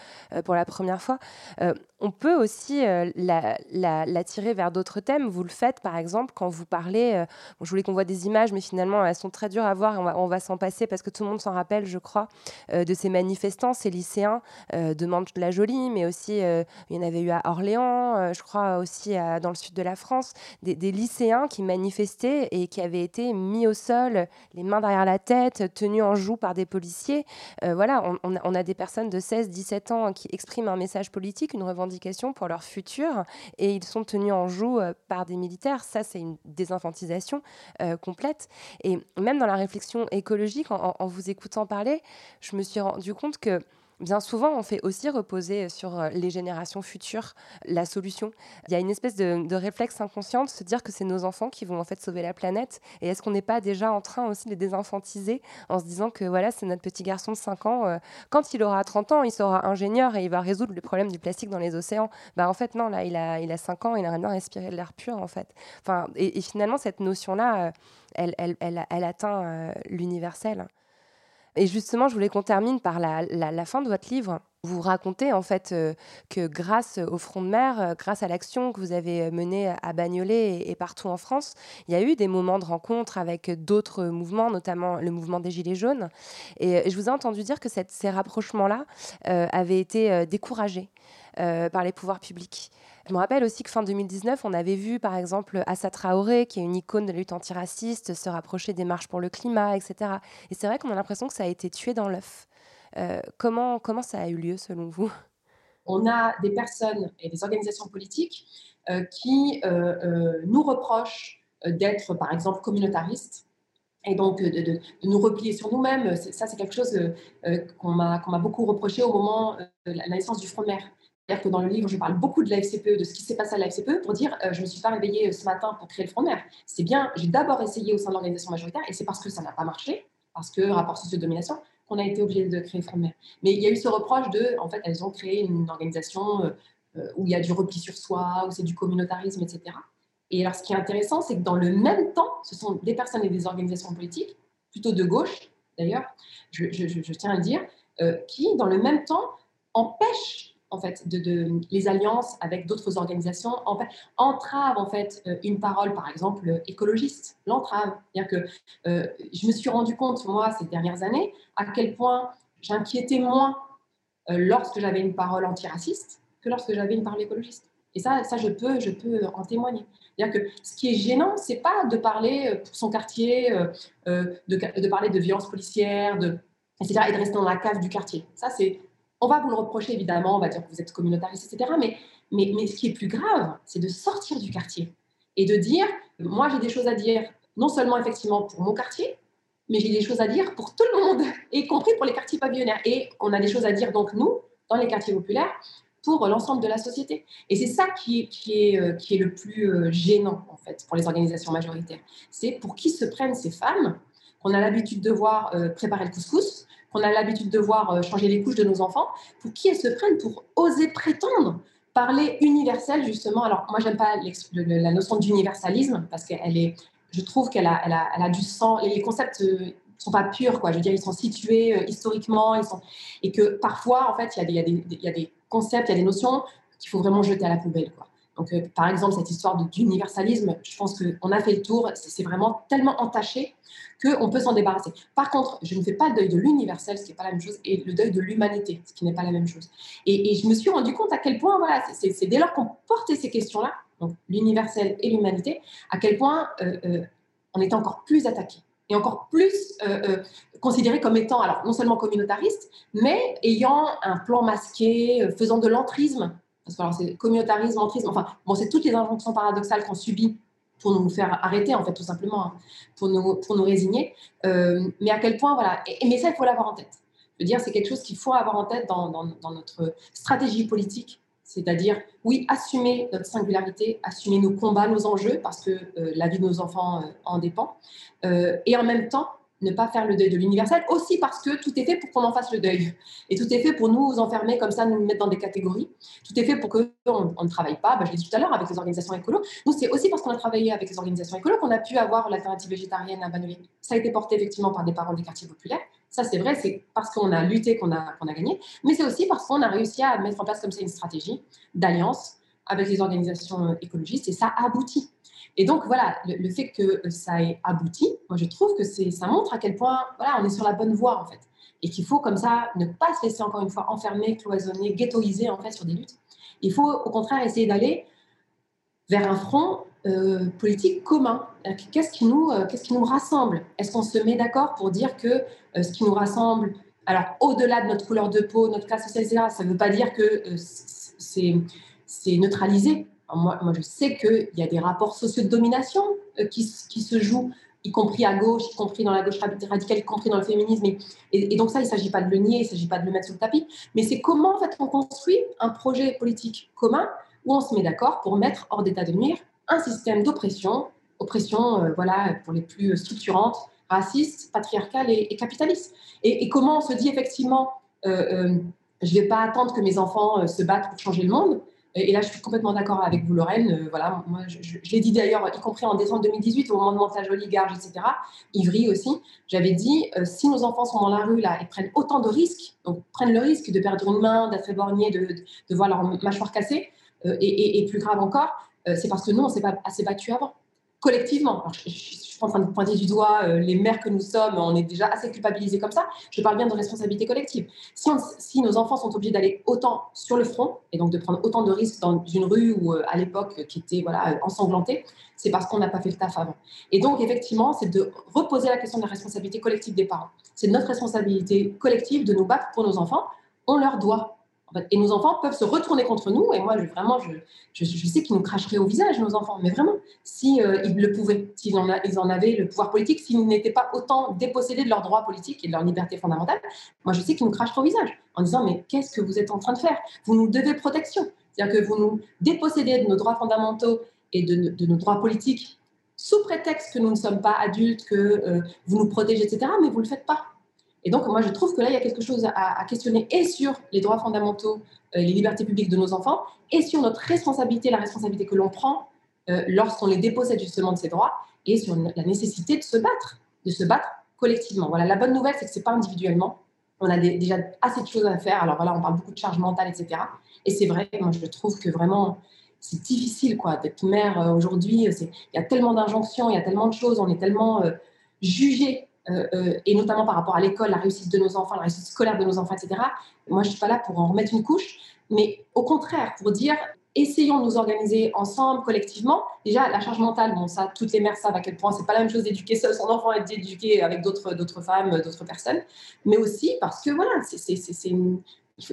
pour la première fois fois. Euh, on peut aussi euh, la, tirer vers d'autres thèmes. Vous le faites, par exemple, quand vous parlez. Euh, je voulais qu'on voit des images, mais finalement, elles sont très dures à voir. on va, s'en passer parce que tout le monde s'en rappelle, je crois, de ces manifestants, ces lycéens de Mantes-la-Jolie, mais aussi, il y en avait eu à Orléans, je crois aussi dans le sud de la France, des, lycéens qui manifestaient et qui avaient été mis au sol, les mains derrière la tête, tenus en joue par des policiers. voilà, on, on, a des personnes de 16, 17 ans qui expriment un message politique, une revendication pour leur futur, et ils sont tenus en joue euh, par des militaires. Ça, c'est une désinfantisation euh, complète. Et même dans la réflexion écologique, en vous écoutant parler, je me suis rendu compte que bien souvent, on fait aussi reposer sur euh, les générations futures la solution. Il y a une espèce de, réflexe inconscient de se dire que c'est nos enfants qui vont en fait sauver la planète. Et est-ce qu'on n'est pas déjà en train aussi de les désinfantiser en se disant que voilà, c'est notre petit garçon de 5 ans, euh, quand il aura 30 ans, il sera ingénieur et il va résoudre le problème du plastique dans les océans. Bah en fait non, là il a il a 5 ans, il a bien respirer de l'air pur en fait. Enfin et, finalement cette notion là, euh, elle, elle, elle, atteint l'universel. Et justement, je voulais qu'on termine par la, fin de votre livre. Vous racontez en fait euh, que grâce au front de mer, euh, grâce à l'action que vous avez menée à Bagnolet et, partout en France, il y a eu des moments de rencontre avec d'autres mouvements, notamment le mouvement des Gilets jaunes. Et je vous ai entendu dire que ces rapprochements-là euh, avaient été découragés par les pouvoirs publics. Je me rappelle aussi que fin 2019, on avait vu par exemple Assa Traoré, qui est une icône de la lutte antiraciste, se rapprocher des marches pour le climat, etc. Et c'est vrai qu'on a l'impression que ça a été tué dans l'œuf. Euh, comment, comment ça a eu lieu selon vous? On a des personnes et des organisations politiques euh, qui euh, nous reprochent d'être par exemple communautaristes et donc de, nous replier sur nous-mêmes. Ça, c'est quelque chose qu'on m'a beaucoup reproché au moment de la naissance du Front de mer. C'est-à-dire que dans le livre, je parle beaucoup de la FCPE, de ce qui s'est passé à la FCPE, pour dire euh, je ne me suis pas réveillée euh, ce matin pour créer le Front de mer. C'est bien, j'ai d'abord essayé au sein de l'organisation majoritaire, et c'est parce que ça n'a pas marché, parce que rapport socio-domination, qu'on a été obligé de créer le Front de mer. Mais il y a eu ce reproche de, en fait, elles ont créé une organisation euh, où il y a du repli sur soi, où c'est du communautarisme, etc. Et alors, ce qui est intéressant, c'est que dans le même temps, ce sont des personnes et des organisations politiques, plutôt de gauche d'ailleurs, je, tiens à le dire, qui, dans le même temps, empêchent en fait, de, les alliances avec d'autres organisations en entravent en fait euh, une parole, par exemple, écologiste, l'entrave. C'est-à-dire que euh, je me suis rendu compte, moi, ces dernières années, à quel point j'inquiétais moins euh, lorsque j'avais une parole antiraciste que lorsque j'avais une parole écologiste. Et ça, ça je, peux, je peux en témoigner. C'est-à-dire que ce qui est gênant, c'est pas de parler pour son quartier, de, de, parler de violence policière, de, etc., et de rester dans la cave du quartier. Ça, c'est on va vous le reprocher, évidemment, on va dire que vous êtes communautariste, etc. Mais, mais, mais ce qui est plus grave, c'est de sortir du quartier et de dire, moi j'ai des choses à dire, non seulement effectivement pour mon quartier, mais j'ai des choses à dire pour tout le monde, (laughs) y compris pour les quartiers pavillonnaires. Et on a des choses à dire, donc nous, dans les quartiers populaires, pour l'ensemble de la société. Et c'est ça qui est, qui, est, euh, qui est le plus euh, gênant, en fait, pour les organisations majoritaires. C'est pour qui se prennent ces femmes qu'on a l'habitude de voir euh, préparer le couscous, qu'on a l'habitude de voir euh, changer les couches de nos enfants, pour qui elles se prennent pour oser prétendre parler universel, justement. Alors, moi, j'aime pas la notion d'universalisme parce qu'elle est, je trouve qu'elle a, elle a, elle a, du sens. Les concepts ne euh, sont pas purs, quoi. Je veux dire, ils sont situés euh, historiquement, ils sont, et que parfois, en fait, il y, a des, il, y y a des concepts, il y a des notions qu'il faut vraiment jeter à la poubelle, quoi. Donc, par exemple, cette histoire d'universalisme, je pense qu'on a fait le tour. C'est vraiment tellement entaché qu'on peut s'en débarrasser. Par contre, je ne fais pas le deuil de l'universel, ce qui n'est pas la même chose, et le deuil de l'humanité, ce qui n'est pas la même chose. Et, je me suis rendu compte à quel point, voilà, c'est dès lors qu'on portait ces questions-là, donc l'universel et l'humanité, à quel point euh, euh, on était encore plus attaqué et encore plus euh, considéré comme étant, alors non seulement communautariste, mais ayant un plan masqué, faisant de l'entrisme c'est communautarisme, entrisme, enfin bon, c'est toutes les injonctions paradoxales qu'on subit pour nous faire arrêter, en fait, tout simplement, hein, pour, nous, pour nous résigner. Euh, mais à quel point, voilà. Mais ça, il faut l'avoir en tête. Je veux dire, c'est quelque chose qu'il faut avoir en tête dans, dans, notre stratégie politique. C'est-à-dire, oui, assumer notre singularité, assumer nos combats, nos enjeux, parce que euh, la vie de nos enfants euh, en dépend. et en même temps, ne pas faire le deuil de l'universel, aussi parce que tout est fait pour qu'on en fasse le deuil. Et tout est fait pour nous enfermer comme ça, nous mettre dans des catégories. Tout est fait pour qu'on on ne travaille pas, bah, je l'ai dit tout à l'heure, avec les organisations écolo. Nous, c'est aussi parce qu'on a travaillé avec les organisations écolo qu'on a pu avoir l'alternative végétarienne à Bagnoli. Ça a été porté effectivement par des parents des quartiers populaires. Ça, c'est vrai, c'est parce qu'on a lutté qu'on a, qu'on a gagné. Mais c'est aussi parce qu'on a réussi à mettre en place comme ça une stratégie d'alliance avec les organisations écologistes et ça a abouti. Et donc, voilà, le, fait que ça ait abouti, moi, je trouve que ça montre à quel point, voilà, on est sur la bonne voie, en fait. Et qu'il faut, comme ça, ne pas se laisser, encore une fois, enfermer, cloisonner, ghettoiser, en fait, sur des luttes. Il faut, au contraire, essayer d'aller vers un front euh, politique commun. Qu'est-ce qui, nous, euh, qu'est-ce qui nous rassemble? Est-ce qu'on se met d'accord pour dire que euh, ce qui nous rassemble, alors au-delà de notre couleur de peau, notre classe sociale, etc., ça ne veut pas dire que c'est, c'est neutralisé? Moi, je sais qu'il y a des rapports sociaux de domination euh, qui, se jouent, y compris à gauche, y compris dans la gauche radicale, y compris dans le féminisme. Et, donc ça, il ne s'agit pas de le nier, il ne s'agit pas de le mettre sous le tapis, mais c'est comment en fait on construit un projet politique commun où on se met d'accord pour mettre hors d'état de nuire un système d'oppression, oppression, euh, voilà, pour les plus structurantes, raciste, patriarcale et, capitaliste. Et, comment on se dit effectivement, euh, je ne vais pas attendre que mes enfants se battent pour changer le monde, et, là, je suis complètement d'accord avec vous, Lorraine. Euh, voilà, moi, je, l'ai dit d'ailleurs, y compris en décembre 2018, au moment de montage oligarche, etc. Ivry aussi. J'avais dit, euh, si nos enfants sont dans la rue là et prennent autant de risques, donc prennent le risque de perdre une main, d'être éborgnés, de, voir leur mâchoire cassée, euh, et, et, plus grave encore, c'est parce que nous, on s'est pas assez battu avant collectivement. je, suis pas en train de pointer du doigt euh, les mères que nous sommes, on est déjà assez culpabilisés comme ça. Je parle bien de responsabilité collective. Si, nos enfants sont obligés d'aller autant sur le front et donc de prendre autant de risques dans une rue ou euh, à l'époque qui était voilà ensanglantée, c'est parce qu'on n'a pas fait le taf avant. Et donc effectivement, c'est de reposer la question de la responsabilité collective des parents. C'est notre responsabilité collective de nous battre pour nos enfants. On leur doit et nos enfants peuvent se retourner contre nous. Et moi, je, vraiment, je, je, sais qu'ils nous cracheraient au visage, nos enfants. Mais vraiment, si euh, le pouvaient, s'ils en, en avaient le pouvoir politique, s'ils n'étaient pas autant dépossédés de leurs droits politiques et de leur liberté fondamentale, moi, je sais qu'ils nous cracheraient au visage en disant Mais qu'est-ce que vous êtes en train de faire? Vous nous devez protection. C'est-à-dire que vous nous dépossédez de nos droits fondamentaux et de, de nos droits politiques sous prétexte que nous ne sommes pas adultes, que euh, vous nous protégez, etc. Mais vous ne le faites pas. Et donc, moi, je trouve que là, il y a quelque chose à, questionner et sur les droits fondamentaux, euh, les libertés publiques de nos enfants, et sur notre responsabilité, la responsabilité que l'on prend euh, lorsqu'on les dépossède justement de ces droits, et sur la nécessité de se battre, de se battre collectivement. Voilà, la bonne nouvelle, c'est que ce n'est pas individuellement. On a déjà assez de choses à faire. Alors voilà, on parle beaucoup de charge mentale, etc. Et c'est vrai, moi, je trouve que vraiment, c'est difficile quoi d'être mère euh, aujourd'hui. Il y a tellement d'injonctions, il y a tellement de choses, on est tellement jugé et notamment par rapport à l'école, la réussite de nos enfants, la réussite scolaire de nos enfants, etc. Moi, je ne suis pas là pour en remettre une couche, mais au contraire, pour dire essayons de nous organiser ensemble, collectivement. Déjà, la charge mentale, bon, ça, toutes les mères savent à quel point c'est pas la même chose d'éduquer seul son enfant et d'éduquer avec d'autres, femmes, d'autres personnes, mais aussi parce que voilà,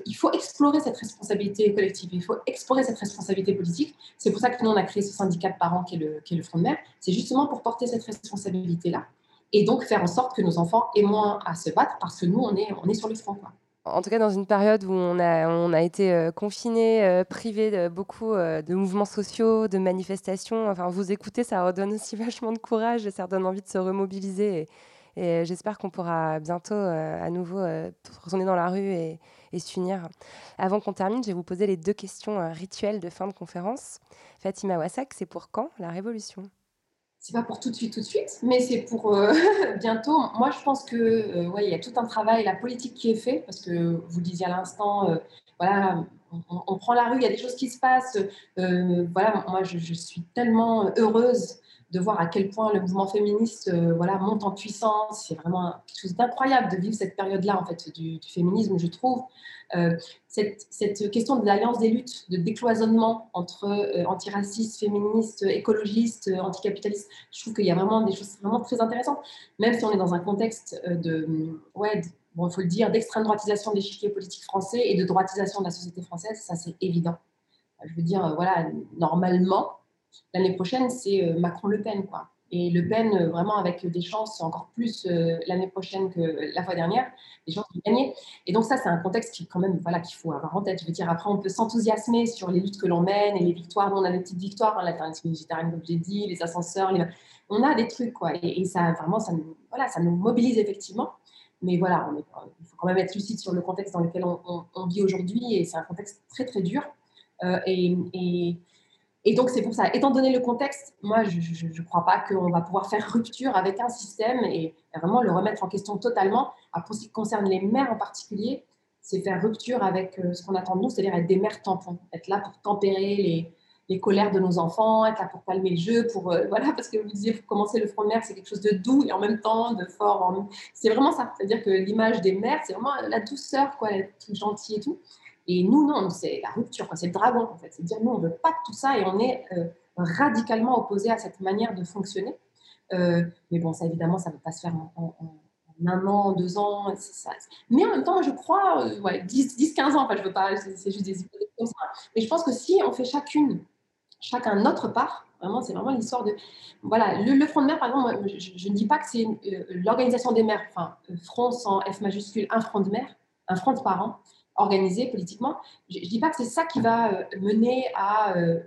il faut explorer cette responsabilité collective, il faut explorer cette responsabilité politique. C'est pour ça que nous, on a créé ce syndicat de parents qui est le, qui est le Front de mer. C'est justement pour porter cette responsabilité-là et donc faire en sorte que nos enfants aient moins à se battre parce que nous, on est, on est sur le front. Quoi. En tout cas, dans une période où on a, on a été euh, confinés, euh, privés de beaucoup euh, de mouvements sociaux, de manifestations, enfin, vous écoutez, ça redonne aussi (laughs) vachement de courage et ça redonne envie de se remobiliser. Et, j'espère qu'on pourra bientôt à nouveau retourner dans la rue et, et s'unir. Avant qu'on termine, je vais vous poser les deux questions rituelles de fin de conférence. Fatima Wassak, c'est pour quand la révolution? C'est pas pour tout de suite, tout de suite, mais c'est pour euh, (laughs) bientôt. Moi, je pense que euh, il y a tout un travail, la politique qui est fait, parce que vous disiez à l'instant, euh, voilà, on, prend la rue, il y a des choses qui se passent. voilà, moi, je, suis tellement heureuse de voir à quel point le mouvement féministe euh, voilà, monte en puissance. C'est vraiment quelque chose d'incroyable de vivre cette période-là en fait, du, féminisme, je trouve. Euh, cette, question de l'alliance des luttes, de décloisonnement entre euh, antiracistes, féministes, écologistes, anticapitalistes, je trouve qu'il y a vraiment des choses vraiment très intéressantes, même si on est dans un contexte de, ouais, faut le dire, d'extrême droitisation des chiffres politiques français et de droitisation de la société française, ça c'est évident. Je veux dire, voilà, normalement, l'année prochaine, c'est Macron-Le Pen, quoi. Et Le Pen, vraiment avec des chances encore plus l'année prochaine que la fois dernière, des chances de gagner. Et donc ça, c'est un contexte qui, quand même, voilà, qu'il faut avoir en tête. Je veux dire, après, on peut s'enthousiasmer sur les luttes que l'on mène et les victoires. Nous, on a des petites victoires, hein, l'alternative végétarienne, comme j'ai dit, les ascenseurs. On a des trucs, quoi. Et, ça, vraiment, ça nous, voilà, ça nous mobilise effectivement. Mais voilà, il faut quand même être lucide sur le contexte dans lequel on, vit aujourd'hui. Et c'est un contexte très, très dur. et et donc, c'est pour ça. Étant donné le contexte, moi, je ne crois pas qu'on va pouvoir faire rupture avec un système et vraiment le remettre en question totalement. pour ce qui concerne les mères en particulier, c'est faire rupture avec euh, ce qu'on attend de nous, c'est-à-dire être des mères tampons, être là pour tempérer les, les, colères de nos enfants, être là pour calmer le jeu, pour euh, (laughs) voilà, parce que vous disiez, pour commencer le front de mère, c'est quelque chose de doux et en même temps de fort. C'est vraiment ça. C'est-à-dire que l'image des mères, c'est vraiment la douceur, quoi, être gentil et tout. Et nous, non, c'est la rupture, c'est le dragon, en fait. C'est dire, nous, on ne veut pas de tout ça et on est euh, radicalement opposé à cette manière de fonctionner. Euh, mais bon, ça, évidemment, ça ne va pas se faire en, un an, deux ans. Ça. Mais en même temps, je crois, euh, ouais, 10, 10, 15 ans, enfin, je veux pas, c'est juste des hypothèses comme ça. Mais je pense que si on fait chacune, chacun notre part, vraiment, c'est vraiment l'histoire de. Voilà, le, Front de mer, par exemple, je, ne dis pas que c'est l'organisation des mères, enfin, Front sans F majuscule, un front de mer, un front de parents organisé politiquement. Je ne dis pas que c'est ça qui va euh, mener à, euh,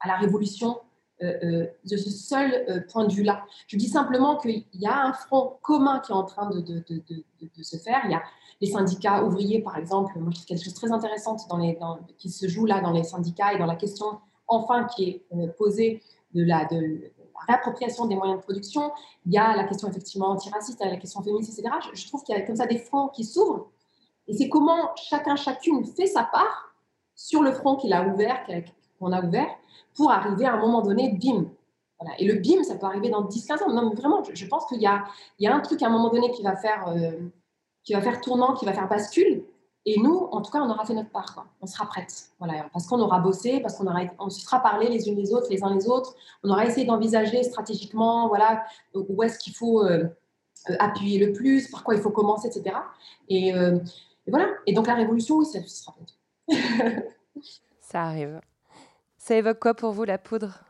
à la révolution euh, de ce seul point de vue-là. Je dis simplement qu'il y a un front commun qui est en train de, se faire. Il y a les syndicats ouvriers, par exemple. Moi, je trouve quelque chose de très intéressant qui se joue là dans les syndicats et dans la question, enfin, qui est posée de la, réappropriation des moyens de production. Il y a la question effectivement antiraciste, la question féministe, etc. Je trouve qu'il y a comme ça des fronts qui s'ouvrent et c'est comment chacun, chacune fait sa part sur le front qu'il a ouvert, qu'on a ouvert, pour arriver à un moment donné, bim. Voilà. Et le bim, ça peut arriver dans 10-15 ans. Non, mais vraiment, je, pense qu'il y a, il y a un truc à un moment donné qui va faire, euh, qui va faire tournant, qui va faire bascule. Et nous, en tout cas, on aura fait notre part. On sera prête. Voilà. Parce qu'on aura bossé, parce qu'on aura, on se sera parlé les unes les autres, les uns les autres. On aura essayé d'envisager stratégiquement, voilà, où est-ce qu'il faut euh, euh, appuyer le plus, par quoi il faut commencer, etc. Et, et voilà. Et donc la révolution, oui, ça sera (laughs) Ça arrive. Ça évoque quoi pour vous la poudre?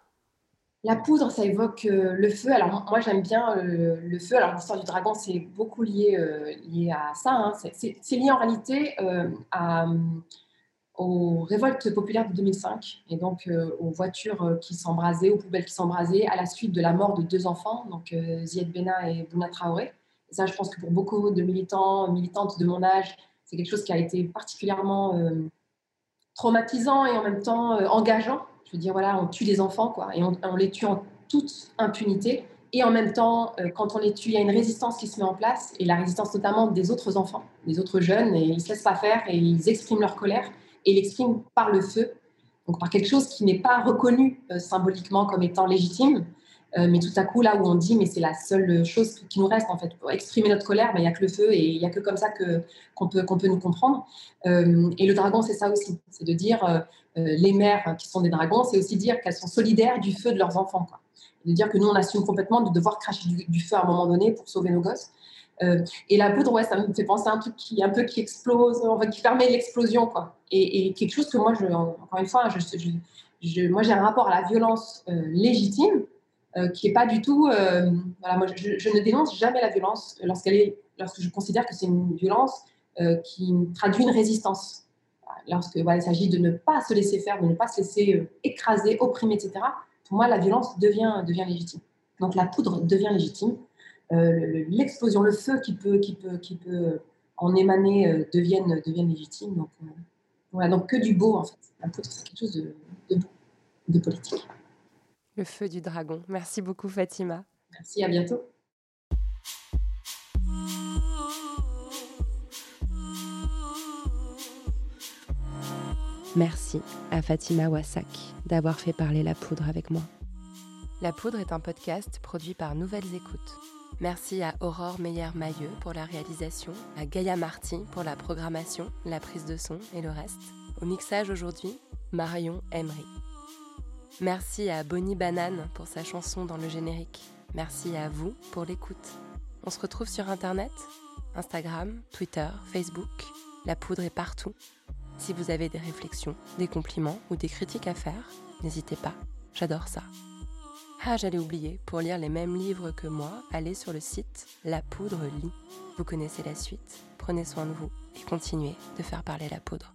La poudre, ça évoque euh, le feu. Alors moi, j'aime bien euh, le feu. Alors l'histoire du dragon, c'est beaucoup lié, euh, lié à ça. Hein. C'est lié en réalité à, aux révoltes populaires de 2005 et donc aux voitures qui s'embrasaient, aux poubelles qui s'embrasaient à la suite de la mort de deux enfants, donc Zied Bena et Bouna Traoré. Et ça, je pense que pour beaucoup de militants, militantes de mon âge, c'est quelque chose qui a été particulièrement euh, traumatisant et en même temps euh, engageant. Je veux dire, voilà, on tue des enfants, quoi, et on, les tue en toute impunité. Et en même temps, euh, quand on les tue, il y a une résistance qui se met en place, et la résistance notamment des autres enfants, des autres jeunes, et ils ne se laissent pas faire, et ils expriment leur colère, et ils l'expriment par le feu, donc par quelque chose qui n'est pas reconnu symboliquement comme étant légitime, euh, mais tout à coup, là où on dit, mais c'est la seule chose qui nous reste, en fait, pour exprimer notre colère, ben, il n'y a que le feu et il n'y a que comme ça que, qu'on, peut, qu'on peut nous comprendre. Euh, et le dragon, c'est ça aussi, c'est de dire, euh, les mères qui sont des dragons, c'est aussi dire qu'elles sont solidaires du feu de leurs enfants. De dire que nous, on assume complètement de devoir cracher du, feu à un moment donné pour sauver nos gosses. et la poudre, ouais, ça me fait penser à un truc qui, un peu qui explose, en fait, qui permet l'explosion. Quoi. Et, quelque chose que moi, encore une fois, moi, j'ai un rapport à la violence légitime euh, qui n'est pas du tout. Euh, voilà, moi, je, ne dénonce jamais la violence lorsqu'elle est, lorsque je considère que c'est une violence euh, qui traduit une résistance. Lorsque voilà, il s'agit de ne pas se laisser faire, de ne pas se laisser écraser, opprimer, etc. Pour moi, la violence devient, devient légitime. Donc la poudre devient légitime. L'explosion, le feu qui peut, qui peut, qui peut en émaner deviennent, deviennent légitimes. Donc, voilà, donc que du beau en fait. La poudre, c'est quelque chose de, de de politique. Le feu du dragon. Merci beaucoup Fatima. Merci, à bientôt. Merci à Fatima Wassak d'avoir fait parler la poudre avec moi. La poudre est un podcast produit par Nouvelles Écoutes. Merci à Aurore Meyer-Mailleux pour la réalisation, à Gaïa Marty pour la programmation, la prise de son et le reste. Au mixage aujourd'hui, Marion Emery. Merci à Bonnie Banane pour sa chanson dans le générique. Merci à vous pour l'écoute. On se retrouve sur Internet, Instagram, Twitter, Facebook. La poudre est partout. Si vous avez des réflexions, des compliments ou des critiques à faire, n'hésitez pas, j'adore ça. Ah, j'allais oublier, pour lire les mêmes livres que moi, allez sur le site La Poudre Lit. Vous connaissez la suite, prenez soin de vous et continuez de faire parler la poudre.